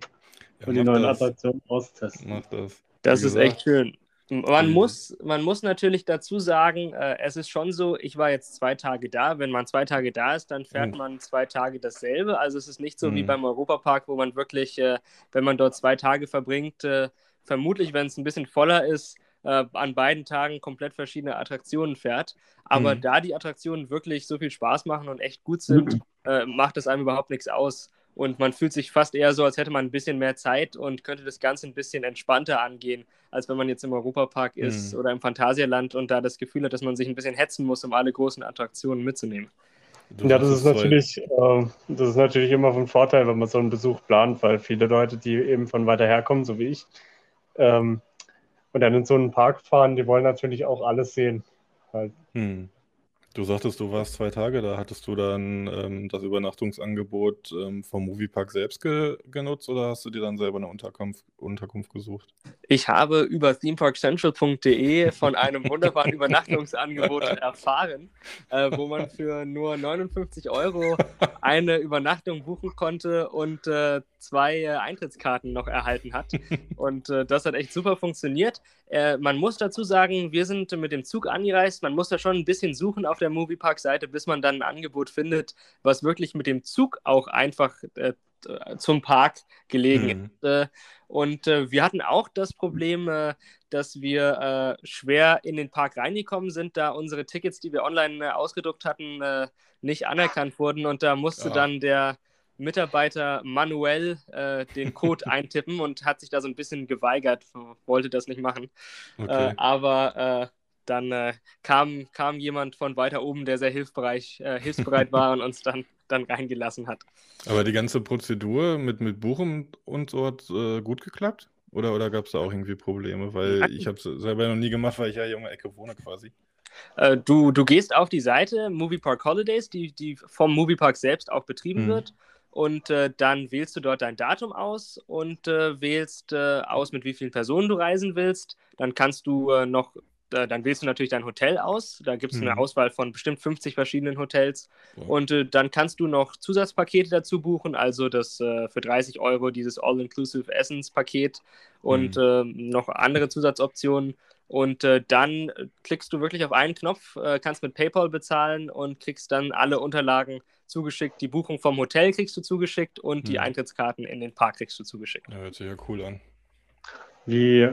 Ja, und die neuen das. Attraktionen austesten. Mach das. Das Wie ist echt gesagt, schön. Man die, muss, man muss natürlich dazu sagen, äh, es ist schon so, ich war jetzt zwei Tage da. Wenn man zwei Tage da ist, dann fährt oh, man zwei Tage dasselbe. Also es ist nicht so wie hm, beim Europapark, wo man wirklich, äh, wenn man dort zwei Tage verbringt, äh, vermutlich, wenn es ein bisschen voller ist, äh, an beiden Tagen komplett verschiedene Attraktionen fährt. Aber hm. da die Attraktionen wirklich so viel Spaß machen und echt gut sind, äh, macht es einem überhaupt nichts aus, und man fühlt sich fast eher so, als hätte man ein bisschen mehr Zeit und könnte das Ganze ein bisschen entspannter angehen, als wenn man jetzt im Europapark ist mhm. oder im Phantasialand und da das Gefühl hat, dass man sich ein bisschen hetzen muss, um alle großen Attraktionen mitzunehmen. Du ja, das ist natürlich, äh, das ist natürlich immer von Vorteil, wenn man so einen Besuch plant, weil viele Leute, die eben von weiter herkommen, so wie ich, ähm, und dann in so einen Park fahren, die wollen natürlich auch alles sehen. Halt. Hm. Du sagtest, du warst zwei Tage da. Hattest du dann ähm, das Übernachtungsangebot ähm, vom Moviepark selbst ge genutzt oder hast du dir dann selber eine Unterkunft, Unterkunft gesucht? Ich habe über themeparkcentral.de von einem wunderbaren Übernachtungsangebot erfahren, äh, wo man für nur 59 Euro eine Übernachtung buchen konnte und äh, zwei äh, Eintrittskarten noch erhalten hat. Und äh, das hat echt super funktioniert. Äh, man muss dazu sagen, wir sind mit dem Zug angereist. Man muss da schon ein bisschen suchen auf der Moviepark-Seite, bis man dann ein Angebot findet, was wirklich mit dem Zug auch einfach äh, zum Park gelegen mhm. ist. Äh, und äh, wir hatten auch das Problem, dass wir schwer in den Park reingekommen sind, da unsere Tickets, die wir online ausgedruckt hatten, nicht anerkannt wurden. Und da musste ja. dann der Mitarbeiter manuell äh, den Code eintippen und hat sich da so ein bisschen geweigert, wollte das nicht machen. Okay. Äh, aber äh, dann äh, kam, kam jemand von weiter oben, der sehr hilfsbereit, äh, hilfsbereit war und uns dann, dann reingelassen hat. Aber die ganze Prozedur mit, mit Buchen und so hat äh, gut geklappt? Oder, oder gab es da auch irgendwie Probleme? Weil ich habe es selber noch nie gemacht, weil ich ja hier um die Ecke wohne quasi. Du, du gehst auf die Seite Movie Park Holidays, die, die vom Moviepark selbst auch betrieben mhm. wird und äh, dann wählst du dort dein Datum aus und äh, wählst äh, aus, mit wie vielen Personen du reisen willst. Dann kannst du äh, noch, äh, dann wählst du natürlich dein Hotel aus. Da gibt es mhm. eine Auswahl von bestimmt 50 verschiedenen Hotels. Ja. Und äh, dann kannst du noch Zusatzpakete dazu buchen, also das für 30 Euro dieses All-Inclusive Essence-Paket und mhm. noch andere Zusatzoptionen. Und äh, dann klickst du wirklich auf einen Knopf, äh, kannst mit PayPal bezahlen und kriegst dann alle Unterlagen zugeschickt. Die Buchung vom Hotel kriegst du zugeschickt und hm. die Eintrittskarten in den Park kriegst du zugeschickt. Ja, hört sich ja cool an. Wie,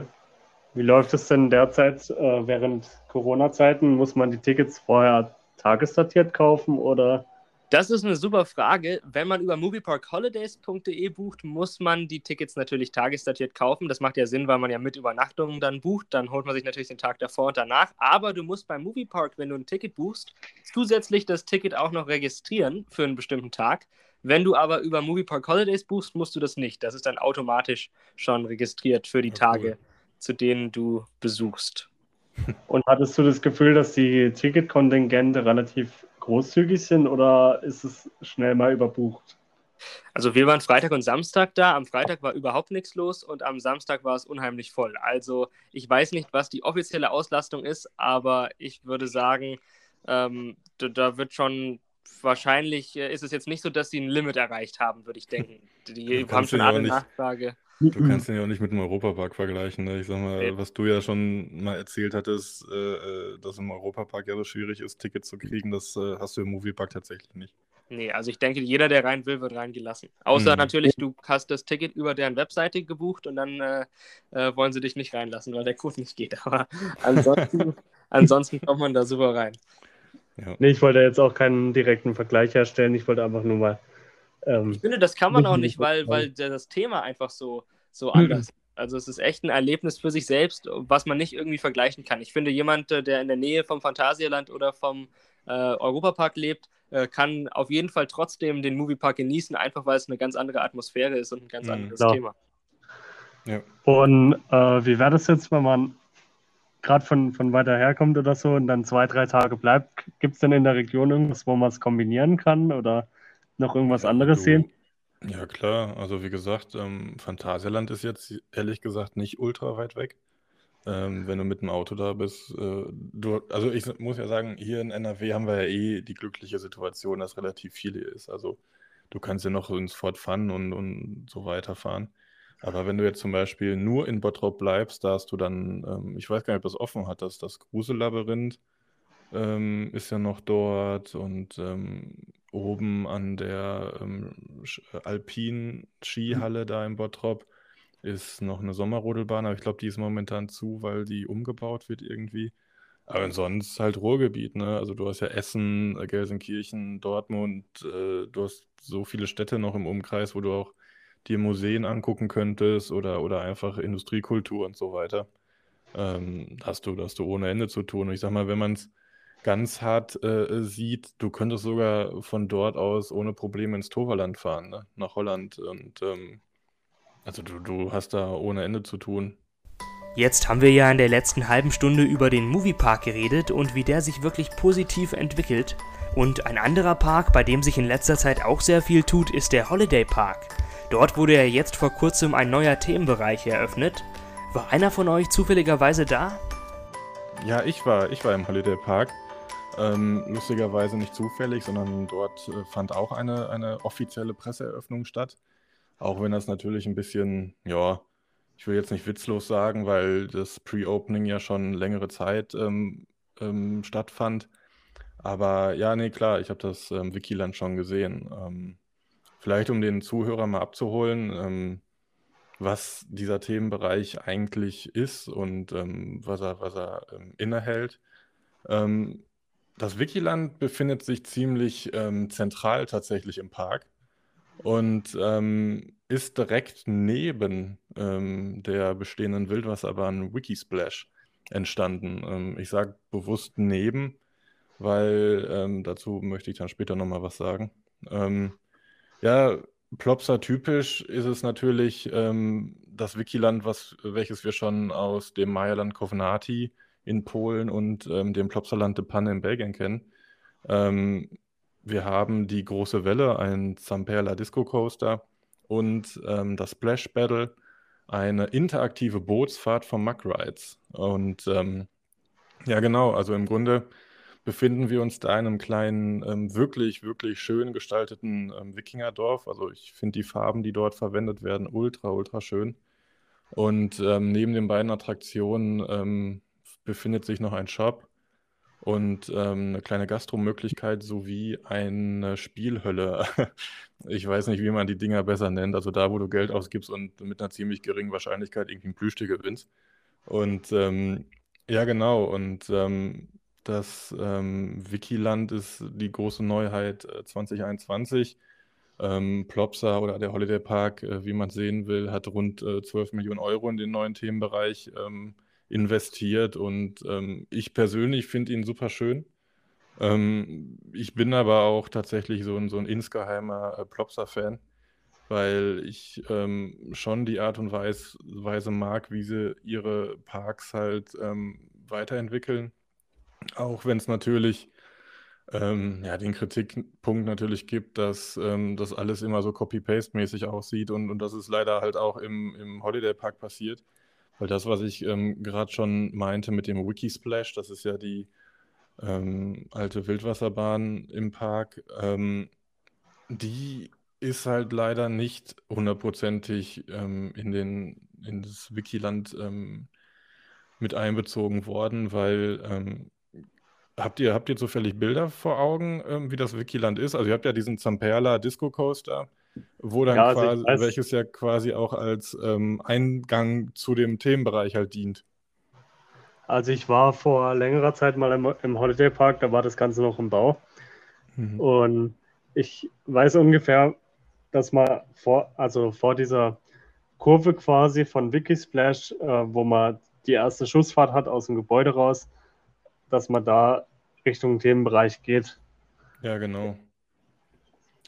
wie läuft es denn derzeit äh, während Corona-Zeiten? Muss man die Tickets vorher tagesdatiert kaufen oder das ist eine super Frage. Wenn man über movieparkholidays.de bucht, muss man die Tickets natürlich tagesdatiert kaufen. Das macht ja Sinn, weil man ja mit Übernachtungen dann bucht. Dann holt man sich natürlich den Tag davor und danach. Aber du musst beim Moviepark, wenn du ein Ticket buchst, zusätzlich das Ticket auch noch registrieren für einen bestimmten Tag. Wenn du aber über Moviepark Holidays buchst, musst du das nicht. Das ist dann automatisch schon registriert für die ja, Tage, zu denen du besuchst. Und hattest du das Gefühl, dass die Ticketkontingente relativ großzügig sind oder ist es schnell mal überbucht? Also wir waren Freitag und Samstag da. Am Freitag war überhaupt nichts los und am Samstag war es unheimlich voll. Also ich weiß nicht, was die offizielle Auslastung ist, aber ich würde sagen, ähm, da, da, wird schon wahrscheinlich äh, ist es jetzt nicht so, dass sie ein Limit erreicht haben, würde ich denken. Die haben schon alle Nachfrage. Du kannst den ja auch nicht mit dem Europapark vergleichen. Ne? Ich sag mal, okay. was du ja schon mal erzählt hattest, äh, äh, dass im Europapark ja so schwierig ist, Tickets zu kriegen, das äh, hast du im Moviepark tatsächlich nicht. Nee, also ich denke, jeder, der rein will, wird reingelassen. Außer mhm. natürlich, du hast das Ticket über deren Webseite gebucht und dann äh, äh, wollen sie dich nicht reinlassen, weil der Code nicht geht. Aber ansonsten, ansonsten kommt man da super rein. Ja. Nee, ich wollte jetzt auch keinen direkten Vergleich herstellen. Ich wollte einfach nur mal ähm, ich finde, das kann man auch nicht, weil, weil das Thema einfach so, so anders ist. Also es ist echt ein Erlebnis für sich selbst, was man nicht irgendwie vergleichen kann. Ich finde, jemand, äh, der in der Nähe vom Phantasialand oder vom äh, Europapark lebt, äh, kann auf jeden Fall trotzdem den Moviepark genießen, einfach weil es eine ganz andere Atmosphäre ist und ein ganz mhm, anderes klar. Thema. Ja. Und äh, wie wäre das jetzt, wenn man gerade von, von weiter herkommt oder so und dann zwei, drei Tage bleibt? Gibt es denn in der Region irgendwas, wo man es kombinieren kann? Oder noch irgendwas anderes du, sehen? Ja, klar. Also wie gesagt, ähm, Phantasialand ist jetzt ehrlich gesagt nicht ultra weit weg. Ähm, wenn du mit dem Auto da bist. Äh, du, also ich muss ja sagen, hier in NRW haben wir ja eh die glückliche Situation, dass relativ viel hier ist. Also du kannst ja noch ins Fort Fun und, und so weiter fahren. Aber wenn du jetzt zum Beispiel nur in Bottrop bleibst, da hast du dann, ähm, ich weiß gar nicht, ob das offen hat, das, das Grusellabyrinth ähm, ist ja noch dort und ähm, oben an der ähm, äh, alpinen Skihalle da in Bottrop ist noch eine Sommerrodelbahn, aber ich glaube, die ist momentan zu, weil die umgebaut wird irgendwie. Aber sonst halt Ruhrgebiet, ne? Also du hast ja Essen, äh, Gelsenkirchen, Dortmund, äh, du hast so viele Städte noch im Umkreis, wo du auch dir Museen angucken könntest oder, oder einfach Industriekultur und so weiter. Ähm, hast du, hast du ohne Ende zu tun. Und ich sag mal, wenn man es ganz hart äh, sieht, du könntest sogar von dort aus ohne Probleme ins Toverland fahren, ne? Nach Holland. Und ähm, also du, du hast da ohne Ende zu tun. Jetzt haben wir ja in der letzten halben Stunde über den Moviepark geredet und wie der sich wirklich positiv entwickelt. Und ein anderer Park, bei dem sich in letzter Zeit auch sehr viel tut, ist der Holiday Park. Dort wurde ja jetzt vor kurzem ein neuer Themenbereich eröffnet. War einer von euch zufälligerweise da? Ja, ich war, ich war im Holiday Park. Ähm, lustigerweise nicht zufällig, sondern dort äh, fand auch eine, eine offizielle Presseeröffnung statt. Auch wenn das natürlich ein bisschen, ja, ich will jetzt nicht witzlos sagen, weil das Pre-Opening ja schon längere Zeit ähm, ähm, stattfand. Aber ja, nee, klar, ich habe das ähm, Wikiland schon gesehen. Ähm, vielleicht um den Zuhörer mal abzuholen, ähm, was dieser Themenbereich eigentlich ist und ähm, was er, was er innehält. Ähm, das Wikiland befindet sich ziemlich ähm, zentral tatsächlich im Park und ähm, ist direkt neben ähm, der bestehenden Wildwasserbahn Wikisplash entstanden. Ähm, ich sage bewusst neben, weil ähm, dazu möchte ich dann später nochmal was sagen. Ähm, ja, Plopsa typisch ist es natürlich das Wikiland, was, welches wir schon aus dem Meierland Kovnati in Polen und ähm, dem Plopsaland de Panne in Belgien kennen. Ähm, wir haben die große Welle, ein Zamperla Disco Coaster und ähm, das Splash Battle, eine interaktive Bootsfahrt von Muck Rides. Und ähm, ja, genau, also im Grunde befinden wir uns da in einem kleinen, ähm, wirklich, wirklich schön gestalteten ähm, Wikingerdorf. Also ich finde die Farben, die dort verwendet werden, ultra, ultra schön. Und ähm, neben den beiden Attraktionen ähm, befindet sich noch ein Shop und ähm, eine kleine Gastromöglichkeit sowie eine Spielhölle. Ich weiß nicht, wie man die Dinger besser nennt. Also da, wo du Geld ausgibst und mit einer ziemlich geringen Wahrscheinlichkeit irgendwie ein Plüschtier gewinnst. Und ähm, ja, genau. Und ähm, das ähm, Wikiland ist die große Neuheit äh, 2021. Ähm, Plopsa oder der Holiday Park, äh, wie man sehen will, hat rund äh, 12 Millionen Euro in den neuen Themenbereich ähm, investiert und ähm, ich persönlich finde ihn super schön. Ähm, ich bin aber auch tatsächlich so ein, so ein insgeheimer äh, Plopsa-Fan, weil ich ähm, schon die Art und Weise, Weise mag, wie sie ihre Parks halt ähm, weiterentwickeln. Auch wenn es natürlich ähm, ja, den Kritikpunkt natürlich gibt, dass ähm, das alles immer so Copy-Paste-mäßig aussieht und, und das ist leider halt auch im, im Holiday Park passiert. Weil das, was ich ähm, gerade schon meinte mit dem Wikisplash, das ist ja die ähm, alte Wildwasserbahn im Park, ähm, die ist halt leider nicht hundertprozentig ähm, in, in das Wikiland ähm, mit einbezogen worden, weil ähm, habt ihr, habt ihr zufällig Bilder vor Augen, ähm, wie das Wikiland ist? Also ihr habt ja diesen Zamperla Disco Coaster, wo dann ja, also quasi, weiß, welches ja quasi auch als ähm, Eingang zu dem Themenbereich halt dient. Also ich war vor längerer Zeit mal im, im Holiday Park, da war das Ganze noch im Bau. Mhm. Und ich weiß ungefähr, dass man vor, also vor dieser Kurve quasi von Wikisplash, äh, wo man die erste Schussfahrt hat aus dem Gebäude raus, dass man da Richtung Themenbereich geht. Ja, genau.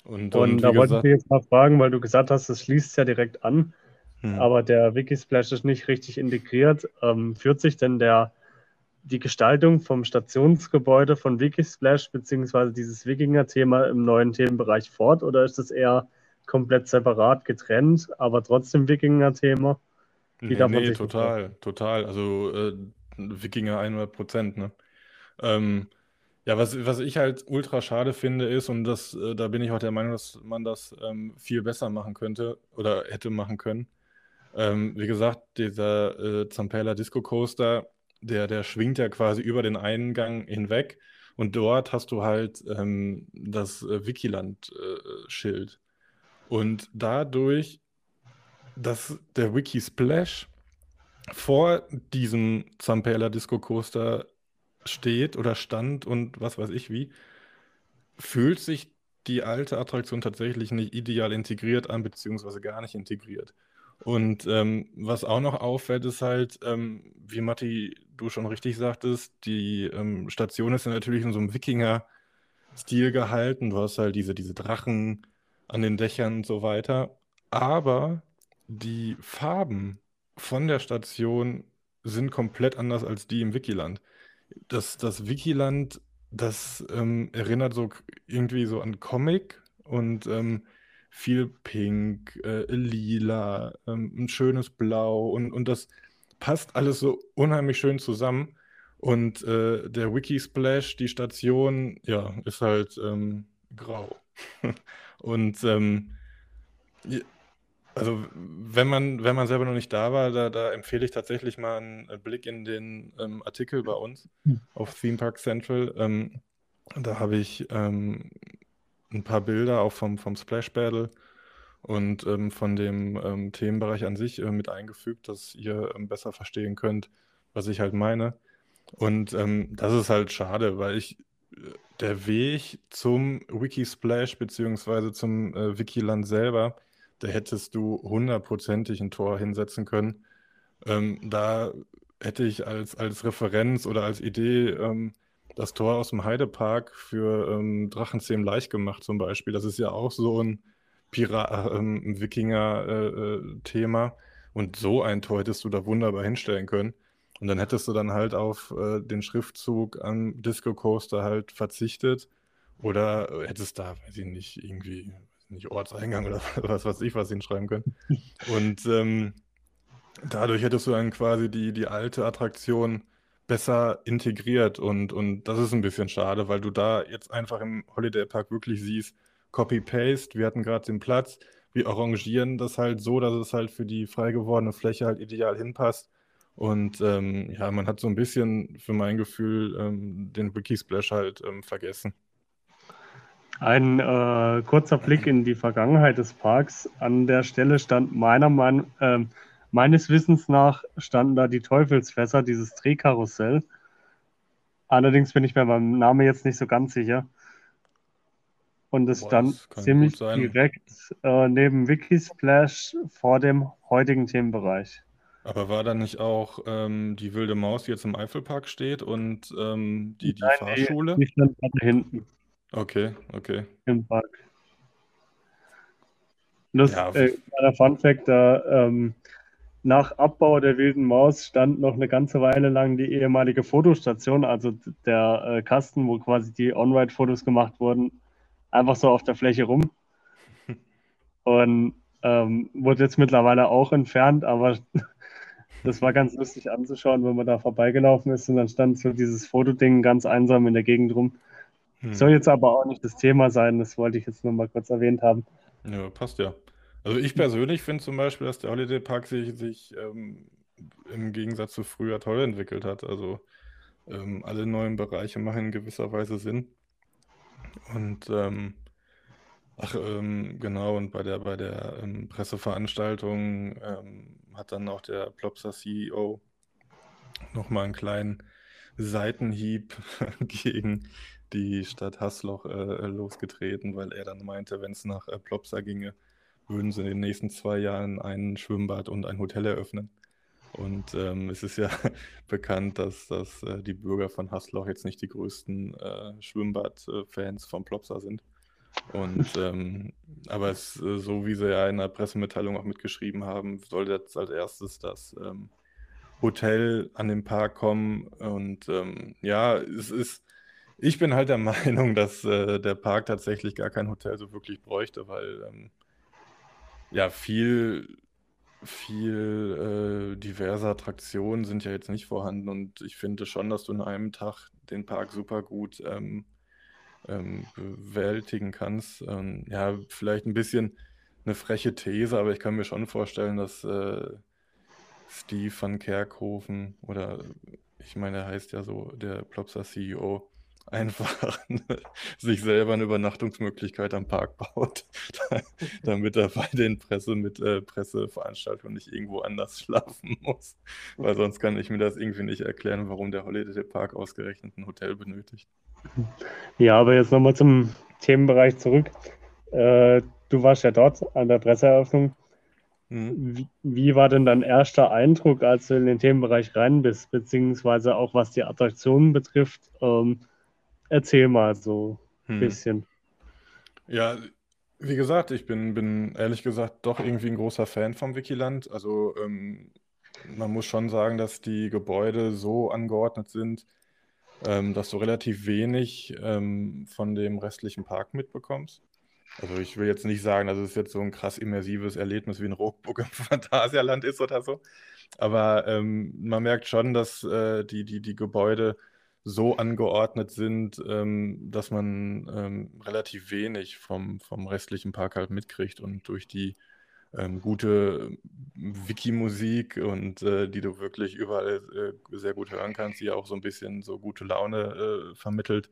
Und, und, und da wollte ich dich jetzt mal fragen, weil du gesagt hast, es schließt ja direkt an, hm. aber der Wikisplash ist nicht richtig integriert. Ähm, führt sich denn der, die Gestaltung vom Stationsgebäude von Wikisplash beziehungsweise dieses Wikinger-Thema im neuen Themenbereich fort oder ist es eher komplett separat getrennt, aber trotzdem Wikinger-Thema? Nee, nee total, total. Also äh, Wikinger 100 Prozent, ne? Ähm, ja, was, was ich halt ultra schade finde, ist, und das, äh, da bin ich auch der Meinung, dass man das ähm, viel besser machen könnte oder hätte machen können. Ähm, wie gesagt, dieser äh, Zampella Disco Coaster, der, der schwingt ja quasi über den Eingang hinweg und dort hast du halt ähm, das äh, Wikiland-Schild. Äh, und dadurch, dass der Wiki Splash vor diesem Zampella Disco Coaster steht oder stand und was weiß ich wie, fühlt sich die alte Attraktion tatsächlich nicht ideal integriert an, beziehungsweise gar nicht integriert. Und ähm, was auch noch auffällt, ist halt, ähm, wie Matti, du schon richtig sagtest, die ähm, Station ist ja natürlich in so einem Wikinger-Stil gehalten. Du hast halt diese, diese Drachen an den Dächern und so weiter. Aber die Farben von der Station sind komplett anders als die im Wikiland. Das, das Wikiland, das ähm, erinnert so irgendwie so an Comic und ähm, viel Pink, äh, Lila, ähm, ein schönes Blau und, und das passt alles so unheimlich schön zusammen. Und äh, der Wikisplash, die Station, ja, ist halt ähm, grau. und ähm, also wenn man, wenn man selber noch nicht da war, da, da empfehle ich tatsächlich mal einen Blick in den ähm, Artikel bei uns auf Theme Park Central. Ähm, da habe ich ähm, ein paar Bilder auch vom, vom Splash Battle und ähm, von dem ähm, Themenbereich an sich äh, mit eingefügt, dass ihr ähm, besser verstehen könnt, was ich halt meine. Und das ist halt schade, weil ich äh, der Weg zum Wikisplash beziehungsweise zum äh, Wikiland selber, da hättest du hundertprozentig ein Tor hinsetzen können. Ähm, da hätte ich als, als Referenz oder als Idee ähm, das Tor aus dem Heidepark für ähm, Drachenzähmen leicht gemacht zum Beispiel. Das ist ja auch so ein äh, ähm, Wikinger-Thema. Äh, äh und so ein Tor hättest du da wunderbar hinstellen können. Und dann hättest du dann halt auf äh, den Schriftzug am Disco Coaster halt verzichtet. Oder hättest da, weiß ich nicht, irgendwie, nicht Ortseingang oder was weiß ich, was hinschreiben können. Und ähm, dadurch hättest du dann quasi die, die alte Attraktion besser integriert und, und das ist ein bisschen schade, weil du da jetzt einfach im Holiday Park wirklich siehst, Copy-Paste, wir hatten gerade den Platz, wir arrangieren das halt so, dass es halt für die frei gewordene Fläche halt ideal hinpasst. Und ähm, ja, man hat so ein bisschen für mein Gefühl ähm, den Wikisplash halt ähm, vergessen. Ein äh, kurzer Blick in die Vergangenheit des Parks. An der Stelle stand meiner Meinung nach äh, Meines Wissens nach standen da die Teufelsfässer, dieses Drehkarussell. Allerdings bin ich mir beim Namen jetzt nicht so ganz sicher. Und es Boah, stand ziemlich direkt äh, neben Wikisplash vor dem heutigen Themenbereich. Aber war da nicht auch ähm, die wilde Maus, die jetzt im Eifelpark steht und ähm, die, die Nein, Fahrschule? Die, die stand da hinten. Okay, okay. Im Park. Das ja. äh, kleiner Fun Fact, da ähm, nach Abbau der wilden Maus stand noch eine ganze Weile lang die ehemalige Fotostation, also der äh, Kasten, wo quasi die On-Ride-Fotos gemacht wurden, einfach so auf der Fläche rum. Und ähm, wurde jetzt mittlerweile auch entfernt, aber das war ganz lustig anzuschauen, wenn man da vorbeigelaufen ist und dann stand so dieses Fotoding ganz einsam in der Gegend rum. Hm. Soll jetzt aber auch nicht das Thema sein, das wollte ich jetzt nur mal kurz erwähnt haben. Ja, passt ja. Also ich persönlich finde zum Beispiel, dass der Holiday Park sich, sich ähm, im Gegensatz zu früher toll entwickelt hat. Also ähm, alle neuen Bereiche machen in gewisser Weise Sinn. Und ähm, ach, ähm, genau, und bei der, bei der ähm, Presseveranstaltung ähm, hat dann auch der Plopsa CEO nochmal einen kleinen Seitenhieb gegen die Stadt Hassloch äh, losgetreten, weil er dann meinte, wenn es nach äh, Plopsa ginge, würden sie in den nächsten zwei Jahren ein Schwimmbad und ein Hotel eröffnen. Und ähm, es ist ja bekannt, dass, dass äh, die Bürger von Hasloch jetzt nicht die größten äh, Schwimmbad-Fans vom Plopsa sind. Und ähm, aber es, äh, so wie sie ja in der Pressemitteilung auch mitgeschrieben haben, soll jetzt als erstes das ähm, Hotel an den Park kommen. Und ähm, ja, es ist, ich bin halt der Meinung, dass äh, der Park tatsächlich gar kein Hotel so wirklich bräuchte, weil ähm, ja, viel, viel äh, diverse Attraktionen sind ja jetzt nicht vorhanden und ich finde schon, dass du in einem Tag den Park super gut ähm, ähm, bewältigen kannst. Ähm, ja, vielleicht ein bisschen eine freche These, aber ich kann mir schon vorstellen, dass äh, Steve van Kerkhoven oder ich meine, er heißt ja so, der Plopsa CEO, einfach sich selber eine Übernachtungsmöglichkeit am Park baut, damit er bei den Presse mit äh, Presseveranstaltungen nicht irgendwo anders schlafen muss. Weil sonst kann ich mir das irgendwie nicht erklären, warum der Holiday Park ausgerechnet ein Hotel benötigt. Ja, aber jetzt nochmal zum Themenbereich zurück. Äh, du warst ja dort an der Presseeröffnung. Mhm. Wie, wie, war denn dein erster Eindruck, als du in den Themenbereich rein bist, beziehungsweise auch was die Attraktionen betrifft? Ähm, erzähl mal so ein hm. bisschen. Ja, wie gesagt, ich bin, bin ehrlich gesagt doch irgendwie ein großer Fan vom Wikiland. Also ähm, man muss schon sagen, dass die Gebäude so angeordnet sind, ähm, dass du relativ wenig ähm, von dem restlichen Park mitbekommst. Also ich will jetzt nicht sagen, dass es jetzt so ein krass immersives Erlebnis wie ein Rockburg im Phantasialand ist oder so. Aber ähm, man merkt schon, dass äh, die, die, die Gebäude so angeordnet sind, ähm, dass man ähm, relativ wenig vom, vom restlichen Park halt mitkriegt und durch die ähm, gute Wiki-Musik und äh, die du wirklich überall äh, sehr gut hören kannst, die auch so ein bisschen so gute Laune äh, vermittelt,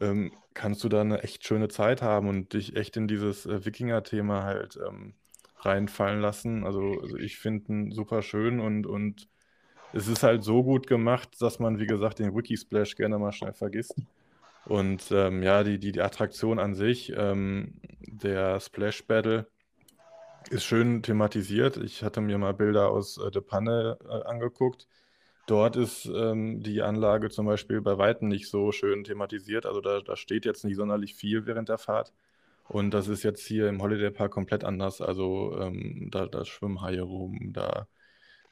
ähm, kannst du da eine echt schöne Zeit haben und dich echt in dieses äh, Wikinger-Thema halt ähm, reinfallen lassen. Also, also ich finde ihn super schön und, und es ist halt so gut gemacht, dass man, wie gesagt, den Wiki-Splash gerne mal schnell vergisst. Und ähm, ja, die, die, die Attraktion an sich, ähm, der Splash Battle, ist schön thematisiert. Ich hatte mir mal Bilder aus äh, der Panne äh, angeguckt. Dort ist ähm, die Anlage zum Beispiel bei Weitem nicht so schön thematisiert. Also da, da steht jetzt nicht sonderlich viel während der Fahrt. Und das ist jetzt hier im Holiday Park komplett anders. Also ähm, da, da schwimmen Haie rum, da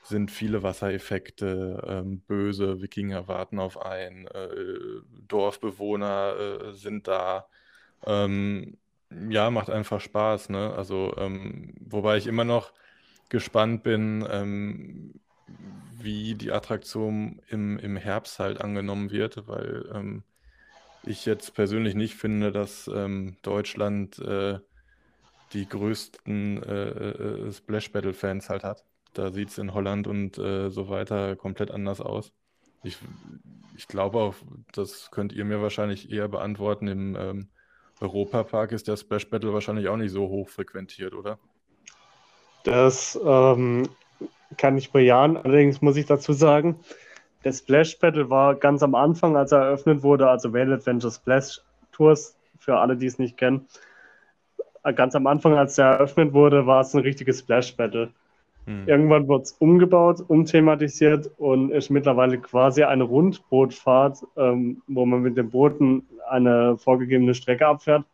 sind viele Wassereffekte, ähm, böse Wikinger warten auf ein, äh, Dorfbewohner äh, sind da. Ähm, ja, macht einfach Spaß, ne? Also, ähm, wobei ich immer noch gespannt bin, ähm, wie die Attraktion im, im Herbst halt angenommen wird, weil ähm, ich jetzt persönlich nicht finde, dass ähm, Deutschland äh, die größten äh, äh, Splash Battle Fans halt hat. Da sieht es in Holland und äh, so weiter komplett anders aus. Ich, ich glaube auch, das könnt ihr mir wahrscheinlich eher beantworten. Im ähm, Europapark ist der Splash Battle wahrscheinlich auch nicht so hoch frequentiert, oder? Das ähm, kann ich bejahen. Allerdings muss ich dazu sagen, der Splash Battle war ganz am Anfang, als er eröffnet wurde, also Whale Adventure Splash Tours, für alle, die es nicht kennen. Ganz am Anfang, als er eröffnet wurde, war es ein richtiges Splash Battle. Hm. Irgendwann wird es umgebaut, umthematisiert und ist mittlerweile quasi eine Rundbootfahrt, ähm, wo man mit den Booten eine vorgegebene Strecke abfährt.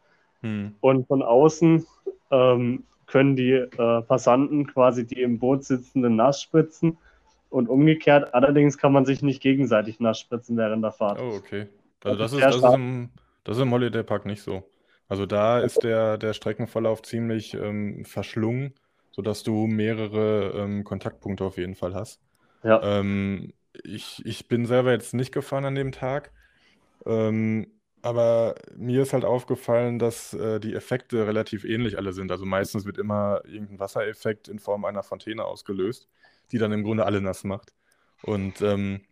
Hm. Und von außen ähm, können die äh, Passanten quasi die im Boot sitzenden nass spritzen und umgekehrt. Allerdings kann man sich nicht gegenseitig nass spritzen während der Fahrt. Oh, okay. Also das, das ist, das ist, im, das ist im Holiday Park nicht so. Also da ist der, der Streckenverlauf ziemlich ähm, verschlungen sodass du mehrere ähm, Kontaktpunkte auf jeden Fall hast. Ja. Ähm, ich, ich bin selber jetzt nicht gefahren an dem Tag, ähm, aber mir ist halt aufgefallen, dass äh, die Effekte relativ ähnlich alle sind. Also meistens wird immer irgendein Wassereffekt in Form einer Fontäne ausgelöst, die dann im Grunde alle nass macht. Und ähm,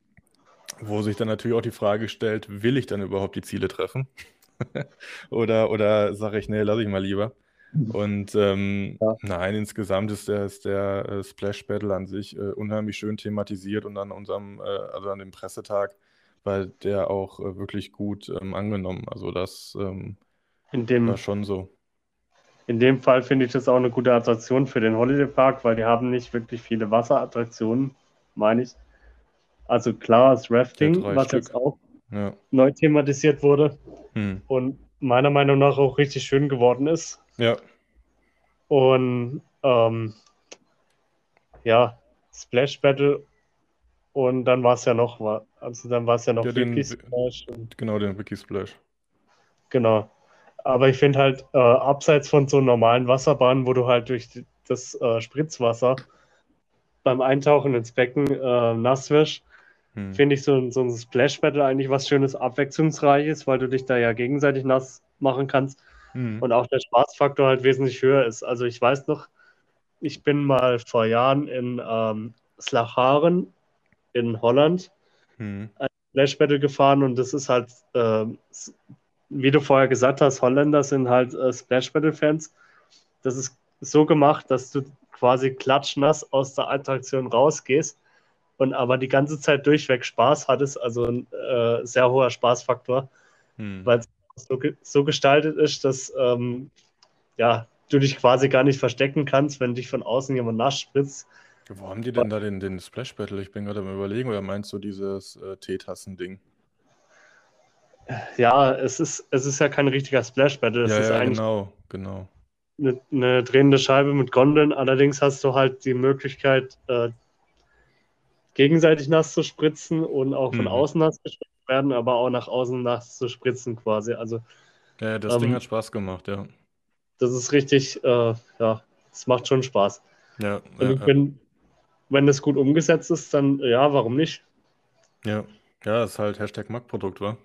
wo sich dann natürlich auch die Frage stellt, will ich dann überhaupt die Ziele treffen? oder oder sage ich, nee, lass ich mal lieber. Und ähm, ja. nein, insgesamt ist der, ist der äh, Splash Battle an sich äh, unheimlich schön thematisiert und an unserem, äh, also an dem Pressetag war der auch äh, wirklich gut ähm, angenommen. Also das ähm, in dem, war schon so. In dem Fall finde ich das auch eine gute Attraktion für den Holiday Park, weil die haben nicht wirklich viele Wasserattraktionen, meine ich. Also klar, das Rafting, was Stück. jetzt auch ja. neu thematisiert wurde hm. und meiner Meinung nach auch richtig schön geworden ist. Ja. Und ähm, ja, Splash Battle und dann war es ja noch, also dann war es ja noch ja, Wiki Splash. genau, den Wiki Splash. Genau. Aber ich finde halt, äh, abseits von so normalen Wasserbahnen, wo du halt durch das äh, Spritzwasser beim Eintauchen ins Becken äh, nass wirst, hm. finde ich so, so ein Splash Battle eigentlich was Schönes, Abwechslungsreiches, weil du dich da ja gegenseitig nass machen kannst. Mhm. Und auch der Spaßfaktor halt wesentlich höher ist. Also ich weiß noch, ich bin mal vor Jahren in ähm, Slacharen in Holland mhm. Splash Battle gefahren und das ist halt, äh, wie du vorher gesagt hast, Holländer sind halt äh, Splash Battle Fans. Das ist so gemacht, dass du quasi klatschnass aus der Attraktion rausgehst und aber die ganze Zeit durchweg Spaß hattest, also ein äh, sehr hoher Spaßfaktor, hm. weil es so, so, gestaltet ist, dass ähm, ja, du dich quasi gar nicht verstecken kannst, wenn dich von außen jemand nass spritzt. Wo haben die denn da den, den Splash Battle? Ich bin gerade am überlegen, oder meinst du dieses äh, Teetassen-Ding? Ja, es ist, es ist ja kein richtiger Splash Battle. Es ja, ist ja, genau, genau. Eine, eine, drehende Scheibe mit Gondeln. Allerdings hast du halt die Möglichkeit, äh, gegenseitig nass zu spritzen und auch von mhm. außen nass zu werden, aber auch nach außen nass zu spritzen quasi. Also, ja, das ähm, Ding hat Spaß gemacht, ja. Das ist richtig, äh, ja, es macht schon Spaß. Ja, ja, ich bin, wenn das gut umgesetzt ist, dann ja, warum nicht? Ja, ja, ist halt Hashtag Marktprodukt, wa?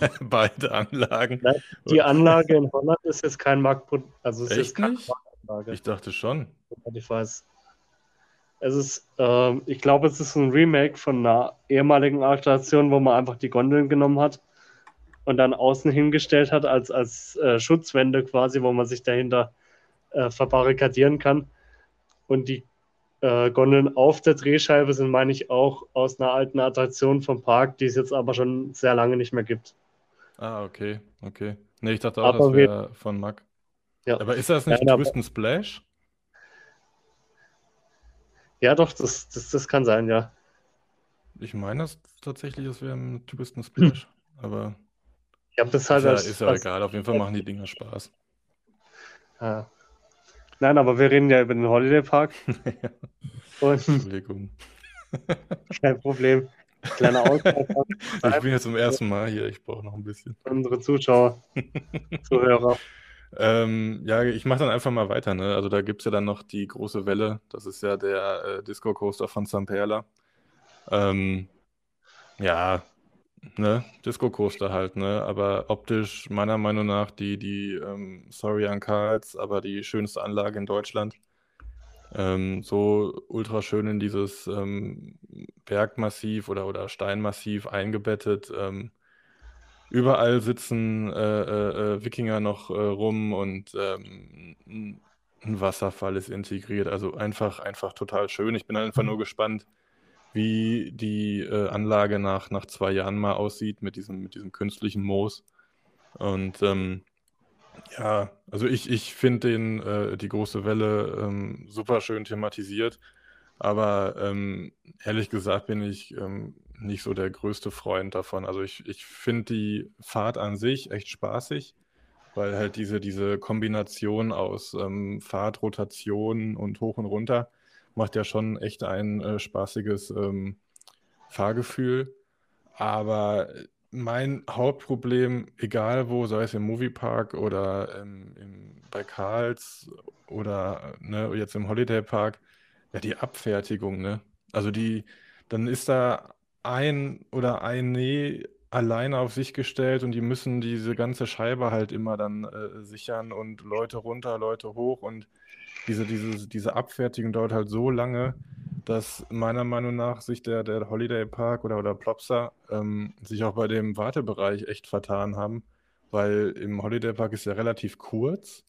Beide Anlagen. Die Anlage in Holland ist jetzt kein Marktprodukt. Also es Echt ist keine nicht? Marktanlage. Ich dachte schon. Ich weiß. Es ist, äh, ich glaube, es ist ein Remake von einer ehemaligen Attraktion, wo man einfach die Gondeln genommen hat und dann außen hingestellt hat als, als äh, Schutzwände quasi, wo man sich dahinter äh, verbarrikadieren kann. Und die äh, Gondeln auf der Drehscheibe sind, meine ich, auch aus einer alten Attraktion vom Park, die es jetzt aber schon sehr lange nicht mehr gibt. Ah, okay, okay. Nee, ich dachte auch, aber das wäre von Mack. Ja. Aber ist das nicht ja, Twist and Splash? Ja, doch, das, das, das kann sein, ja. Ich meine das tatsächlich, das wäre ein Twist and Splash. aber ich habe das halt ist ja, als, ist ja egal, auf jeden Fall machen die Dinger Spaß. Ja. Nein, aber wir reden ja über den Holiday Park. Und Entschuldigung. Kein Problem. Kleiner Ausfall. Ich bin jetzt zum ersten Mal hier, ich brauche noch ein bisschen. Unsere Zuschauer, Zuhörer. Ähm, ja, ich mache dann einfach mal weiter. Ne? Also da gibt es ja dann noch die große Welle. Das ist ja der äh, Disco Coaster von Samperla. Ähm, ja, ne, Disco Coaster halt, ne? Aber optisch meiner Meinung nach die, die, ähm, sorry an Karls, aber die schönste Anlage in Deutschland. Ähm, so ultra schön in dieses ähm, Bergmassiv oder, oder Steinmassiv eingebettet. Ähm, überall sitzen äh, äh, äh Wikinger noch äh, rum und ähm, ein Wasserfall ist integriert. Also einfach, einfach total schön. Ich bin einfach nur gespannt, wie die äh, Anlage nach, nach zwei Jahren mal aussieht mit diesem, mit diesem künstlichen Moos. Und ähm, ja, also ich, ich finde den, äh, die große Welle ähm, super schön thematisiert. Aber ähm, ehrlich gesagt bin ich ähm, nicht so der größte Freund davon. Also ich, ich finde die Fahrt an sich echt spaßig, weil halt diese, diese Kombination aus ähm, Fahrt, Rotation und hoch und runter macht ja schon echt ein äh, spaßiges ähm, Fahrgefühl. Aber mein Hauptproblem, egal wo, sei es im Moviepark oder im, im, bei Karls oder ne, jetzt im Holiday Park, ja, die Abfertigung, ne? Also die, dann ist da ein oder eine alleine auf sich gestellt und die müssen diese ganze Scheibe halt immer dann äh, sichern und Leute runter, Leute hoch und diese, diese, diese Abfertigung dauert halt so lange, dass meiner Meinung nach sich der, der Holiday Park oder, oder Plopsa ähm, sich auch bei dem Wartebereich echt vertan haben, weil im Holiday Park ist ja relativ kurz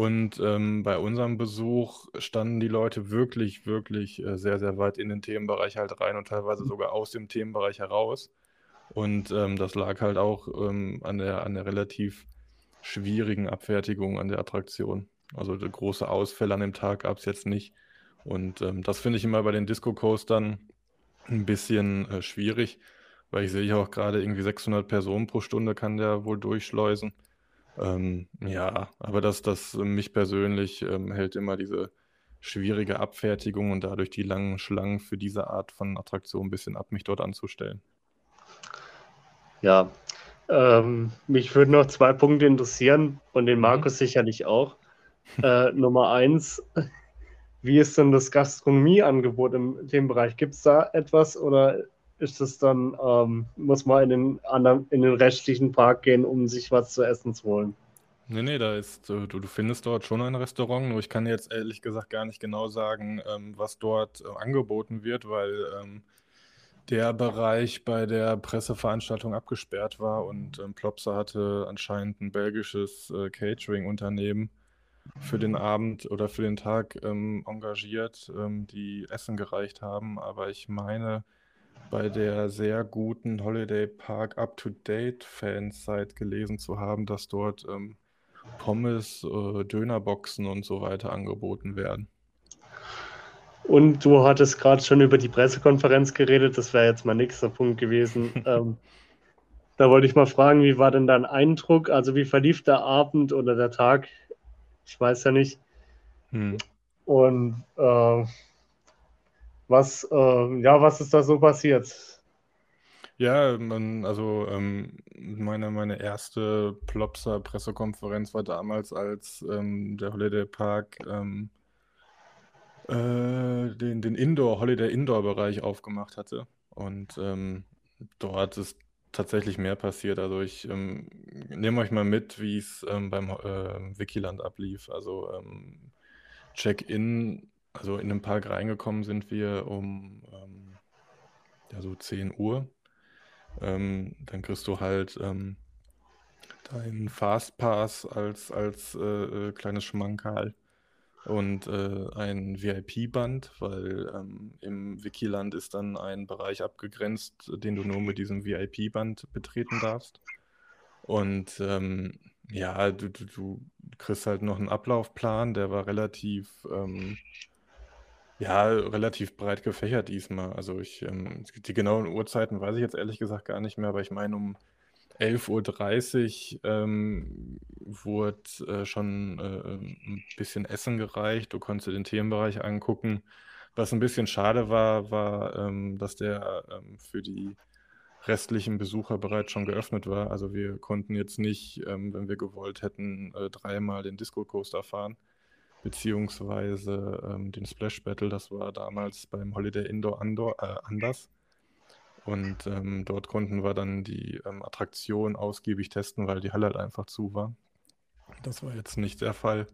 und ähm, bei unserem Besuch standen die Leute wirklich, wirklich äh, sehr, sehr weit in den Themenbereich halt rein und teilweise sogar aus dem Themenbereich heraus. Und ähm, das lag halt auch ähm, an, der, an der relativ schwierigen Abfertigung an der Attraktion. Also große Ausfälle an dem Tag gab es jetzt nicht. Und ähm, das finde ich immer bei den Disco-Coastern ein bisschen äh, schwierig, weil ich sehe ja auch gerade irgendwie 600 Personen pro Stunde kann der wohl durchschleusen. Ähm, ja, aber das, das mich persönlich ähm, hält immer diese schwierige Abfertigung und dadurch die langen Schlangen für diese Art von Attraktion ein bisschen ab, mich dort anzustellen. Ja, ähm, mich würden noch zwei Punkte interessieren und den mhm. Markus mhm. sicherlich auch. Äh, Nummer eins, wie ist denn das Gastronomieangebot im Themenbereich? Gibt es da etwas oder ist es dann, ähm, muss man in den, anderen, in den restlichen Park gehen, um sich was zu essen zu holen? Nee, nee, da ist, du, du findest dort schon ein Restaurant, nur ich kann jetzt ehrlich gesagt gar nicht genau sagen, ähm, was dort äh, angeboten wird, weil ähm, der Bereich bei der Presseveranstaltung abgesperrt war und ähm, Plopsa hatte anscheinend ein belgisches äh, Catering-Unternehmen für den Abend oder für den Tag ähm, engagiert, ähm, die Essen gereicht haben. Aber ich meine, bei der sehr guten Holiday Park Up-to-Date Fansite gelesen zu haben, dass dort ähm, Pommes, äh, Dönerboxen und so weiter angeboten werden. Und du hattest gerade schon über die Pressekonferenz geredet, das wäre jetzt mein nächster Punkt gewesen. ähm, da wollte ich mal fragen, wie war denn dein Eindruck? Also wie verlief der Abend oder der Tag? Ich weiß ja nicht. Hm. Und äh, was, äh, ja, was ist da so passiert? Ja, man, also ähm, meine, meine erste Plopsa-Pressekonferenz war damals, als ähm, der Holiday Park ähm, äh, den, den Indoor, Holiday Indoor-Bereich aufgemacht hatte. Und ähm, dort ist tatsächlich mehr passiert. Also ich ähm, nehme euch mal mit, wie es ähm, beim äh, Wikiland ablief. Also ähm, Check-in, also in den Park reingekommen sind wir um ähm, ja, so 10 Uhr. Ähm, dann kriegst du halt ähm, deinen Fastpass als, als äh, äh, kleines Schmankerl und äh, ein VIP-Band, weil ähm, im Wikiland ist dann ein Bereich abgegrenzt, den du nur mit diesem VIP-Band betreten darfst. Und ähm, ja, du, du, du, kriegst halt noch einen Ablaufplan, der war relativ, ähm, ja, relativ breit gefächert diesmal. Also ich, ähm, die genauen Uhrzeiten weiß ich jetzt ehrlich gesagt gar nicht mehr, aber ich meine um 11.30 Uhr ähm, wurde äh, schon äh, ein bisschen Essen gereicht. Du konntest den Themenbereich angucken. Was ein bisschen schade war, war, ähm, dass der ähm, für die restlichen Besucher bereits schon geöffnet war. Also wir konnten jetzt nicht, ähm, wenn wir gewollt hätten, äh, dreimal den Disco Coaster fahren, beziehungsweise ähm, den Splash Battle. Das war damals beim Holiday Indoor Andor, äh, anders. Und ähm, dort konnten wir dann die ähm, Attraktion ausgiebig testen, weil die Halle halt einfach zu war. Das war jetzt nicht der Fall.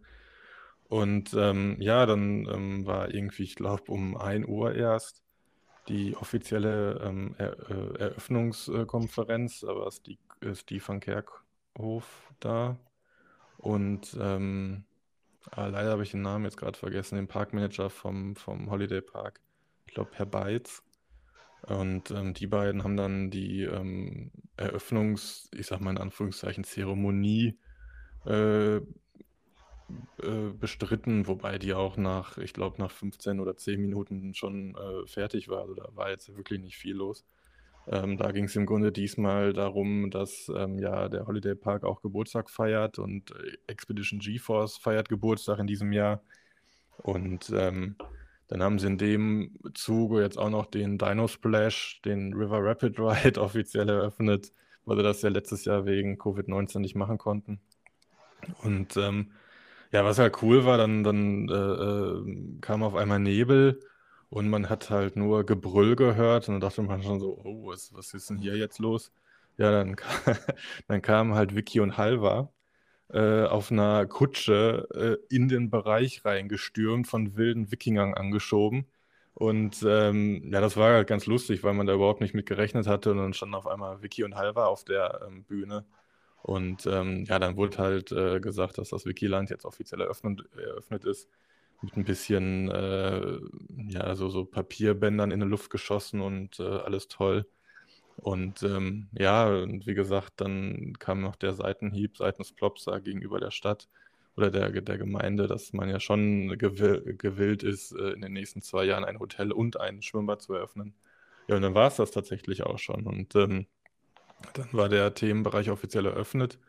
Und ähm, ja, dann ähm, war irgendwie, ich glaube, um 1 Uhr erst die offizielle ähm, er äh, Eröffnungskonferenz. Da war Steve, äh, Steve van Kerkhof da. Und ah, leider habe ich den Namen jetzt gerade vergessen, den Parkmanager vom, vom Holiday Park. Ich glaube, Herr Beitz. Und ähm, die beiden haben dann die ähm, Eröffnungs-, ich sag mal in Anführungszeichen, Zeremonie äh, äh, bestritten, wobei die auch nach, ich glaube, nach 15 oder 10 Minuten schon äh, fertig war. Also da war jetzt wirklich nicht viel los. Ähm, da ging es im Grunde diesmal darum, dass ähm, ja der Holiday Park auch Geburtstag feiert und äh, Expedition GeForce feiert Geburtstag in diesem Jahr. Und ähm, dann haben sie in dem Zuge jetzt auch noch den Dino Splash, den River Rapid Ride offiziell eröffnet, weil sie das ja letztes Jahr wegen Covid-19 nicht machen konnten. Und ähm, ja, was halt cool war, dann, dann äh, äh, kam auf einmal Nebel und man hat halt nur Gebrüll gehört und dann dachte man schon so, oh, was, was ist denn hier jetzt los? Ja, dann, dann kamen halt Vicky und Halva äh, auf einer Kutsche äh, in den Bereich reingestürmt, von wilden Wikingern angeschoben. Und ähm, ja, das war halt ganz lustig, weil man da überhaupt nicht mit gerechnet hatte. Und dann standen auf einmal Vicky und Halva auf der ähm, Bühne. Und ähm, ja, dann wurde halt äh, gesagt, dass das Wikiland jetzt offiziell eröffnet, eröffnet ist. Mit ein bisschen, äh, ja, so, so Papierbändern in die Luft geschossen und äh, alles toll. Und ähm, ja, und wie gesagt, dann kam noch der Seitenhieb seitens Plopsa gegenüber der Stadt oder der, der Gemeinde, dass man ja schon gewill, gewillt ist, äh, in den nächsten zwei Jahren ein Hotel und ein Schwimmbad zu eröffnen. Ja, und dann war es das tatsächlich auch schon. Und ähm, dann war der Themenbereich offiziell eröffnet.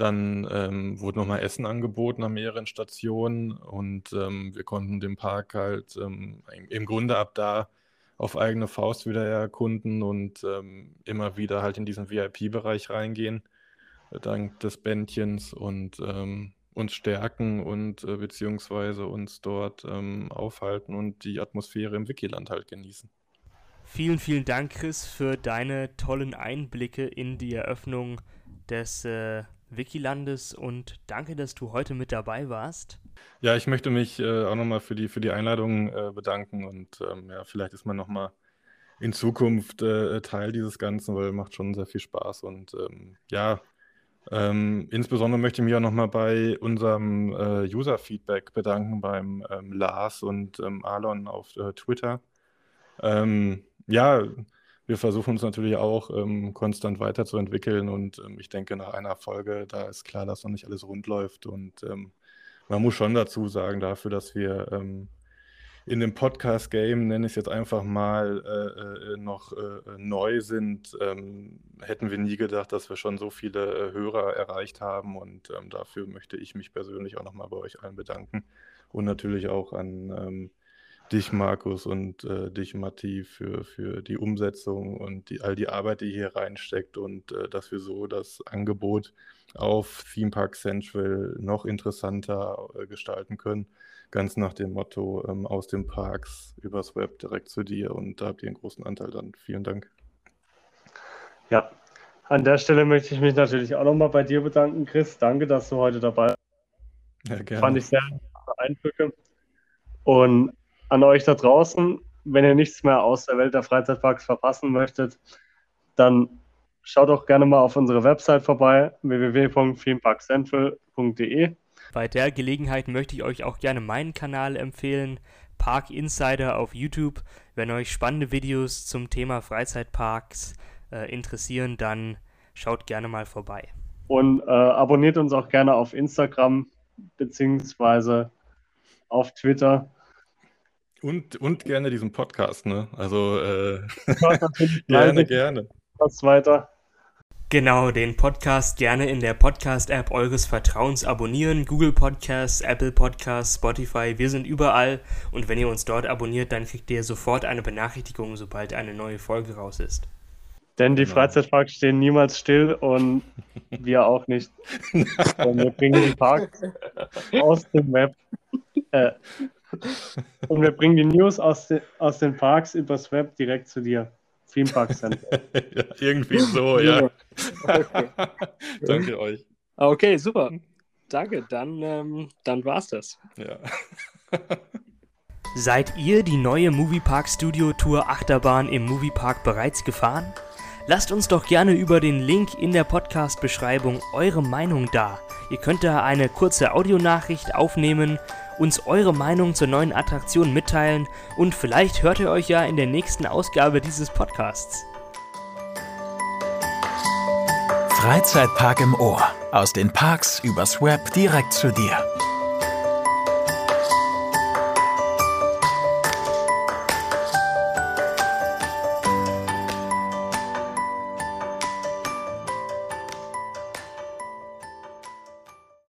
Dann ähm, wurde nochmal Essen angeboten an mehreren Stationen und ähm, wir konnten den Park halt ähm, im Grunde ab da auf eigene Faust wieder erkunden und ähm, immer wieder halt in diesen VIP-Bereich reingehen, dank des Bändchens und ähm, uns stärken und äh, beziehungsweise uns dort ähm, aufhalten und die Atmosphäre im Wikiland halt genießen. Vielen, vielen Dank, Chris, für deine tollen Einblicke in die Eröffnung des äh, Wikilandes und danke, dass du heute mit dabei warst. Ja, ich möchte mich äh, auch nochmal für die, für die Einladung äh, bedanken und ähm, ja, vielleicht ist man nochmal in Zukunft äh, Teil dieses Ganzen, weil macht schon sehr viel Spaß und ähm, ja, ähm, insbesondere möchte ich mich auch nochmal bei unserem äh, User-Feedback bedanken, beim ähm, Lars und ähm, Alon auf äh, Twitter. Ähm, ja, wir versuchen uns natürlich auch ähm, konstant weiterzuentwickeln und ähm, ich denke, nach einer Folge, da ist klar, dass noch nicht alles rund läuft und man muss schon dazu sagen, dafür, dass wir in dem Podcast-Game, nenne ich es jetzt einfach mal, äh, äh, noch äh, neu sind, ähm, hätten wir nie gedacht, dass wir schon so viele äh, Hörer erreicht haben. Und ähm, dafür möchte ich mich persönlich auch nochmal bei euch allen bedanken. Und natürlich auch an ähm, dich, Markus, und äh, dich, Matti, für, für die Umsetzung und die, all die Arbeit, die hier reinsteckt und äh, dass wir so das Angebot auf Theme Park Central noch interessanter gestalten können ganz nach dem Motto ähm, aus den Parks übers Web direkt zu dir und da habt ihr einen großen Anteil dann. Vielen Dank. Ja, an der Stelle möchte ich mich natürlich auch nochmal bei dir bedanken, Chris. Danke, dass du heute dabei bist. Ja, gerne. Fand ich sehr Eindrücke. Und an euch da draußen, wenn ihr nichts mehr aus der Welt der Freizeitparks verpassen möchtet, dann schaut doch gerne mal auf unsere Website vorbei, www.themeparkcentral.de. Bei der Gelegenheit möchte ich euch auch gerne meinen Kanal empfehlen, Park Insider auf YouTube. Wenn euch spannende Videos zum Thema Freizeitparks äh, interessieren, dann schaut gerne mal vorbei. Und äh, abonniert uns auch gerne auf Instagram beziehungsweise auf Twitter. Und, und gerne diesen Podcast, ne? Also äh, gerne, gerne. Was weiter. Genau, den Podcast gerne in der Podcast-App eures Vertrauens abonnieren. Google Podcasts, Apple Podcasts, Spotify, wir sind überall. Und wenn ihr uns dort abonniert, dann kriegt ihr sofort eine Benachrichtigung, sobald eine neue Folge raus ist. Denn die genau. Freizeitparks stehen niemals still und wir auch nicht. und wir bringen die Parks aus dem Web. Äh, und wir bringen die News aus, de, aus den Parks übers Web direkt zu dir. Theme Park Center. ja, irgendwie so, ja. Okay. Danke euch. Okay, super. Danke, dann, ähm, dann war's das. Ja. Seid ihr die neue Moviepark Studio Tour Achterbahn im Moviepark bereits gefahren? Lasst uns doch gerne über den Link in der Podcast-Beschreibung eure Meinung da. Ihr könnt da eine kurze Audionachricht aufnehmen uns eure Meinung zur neuen Attraktion mitteilen und vielleicht hört ihr euch ja in der nächsten Ausgabe dieses Podcasts. Freizeitpark im Ohr. Aus den Parks übers Web direkt zu dir.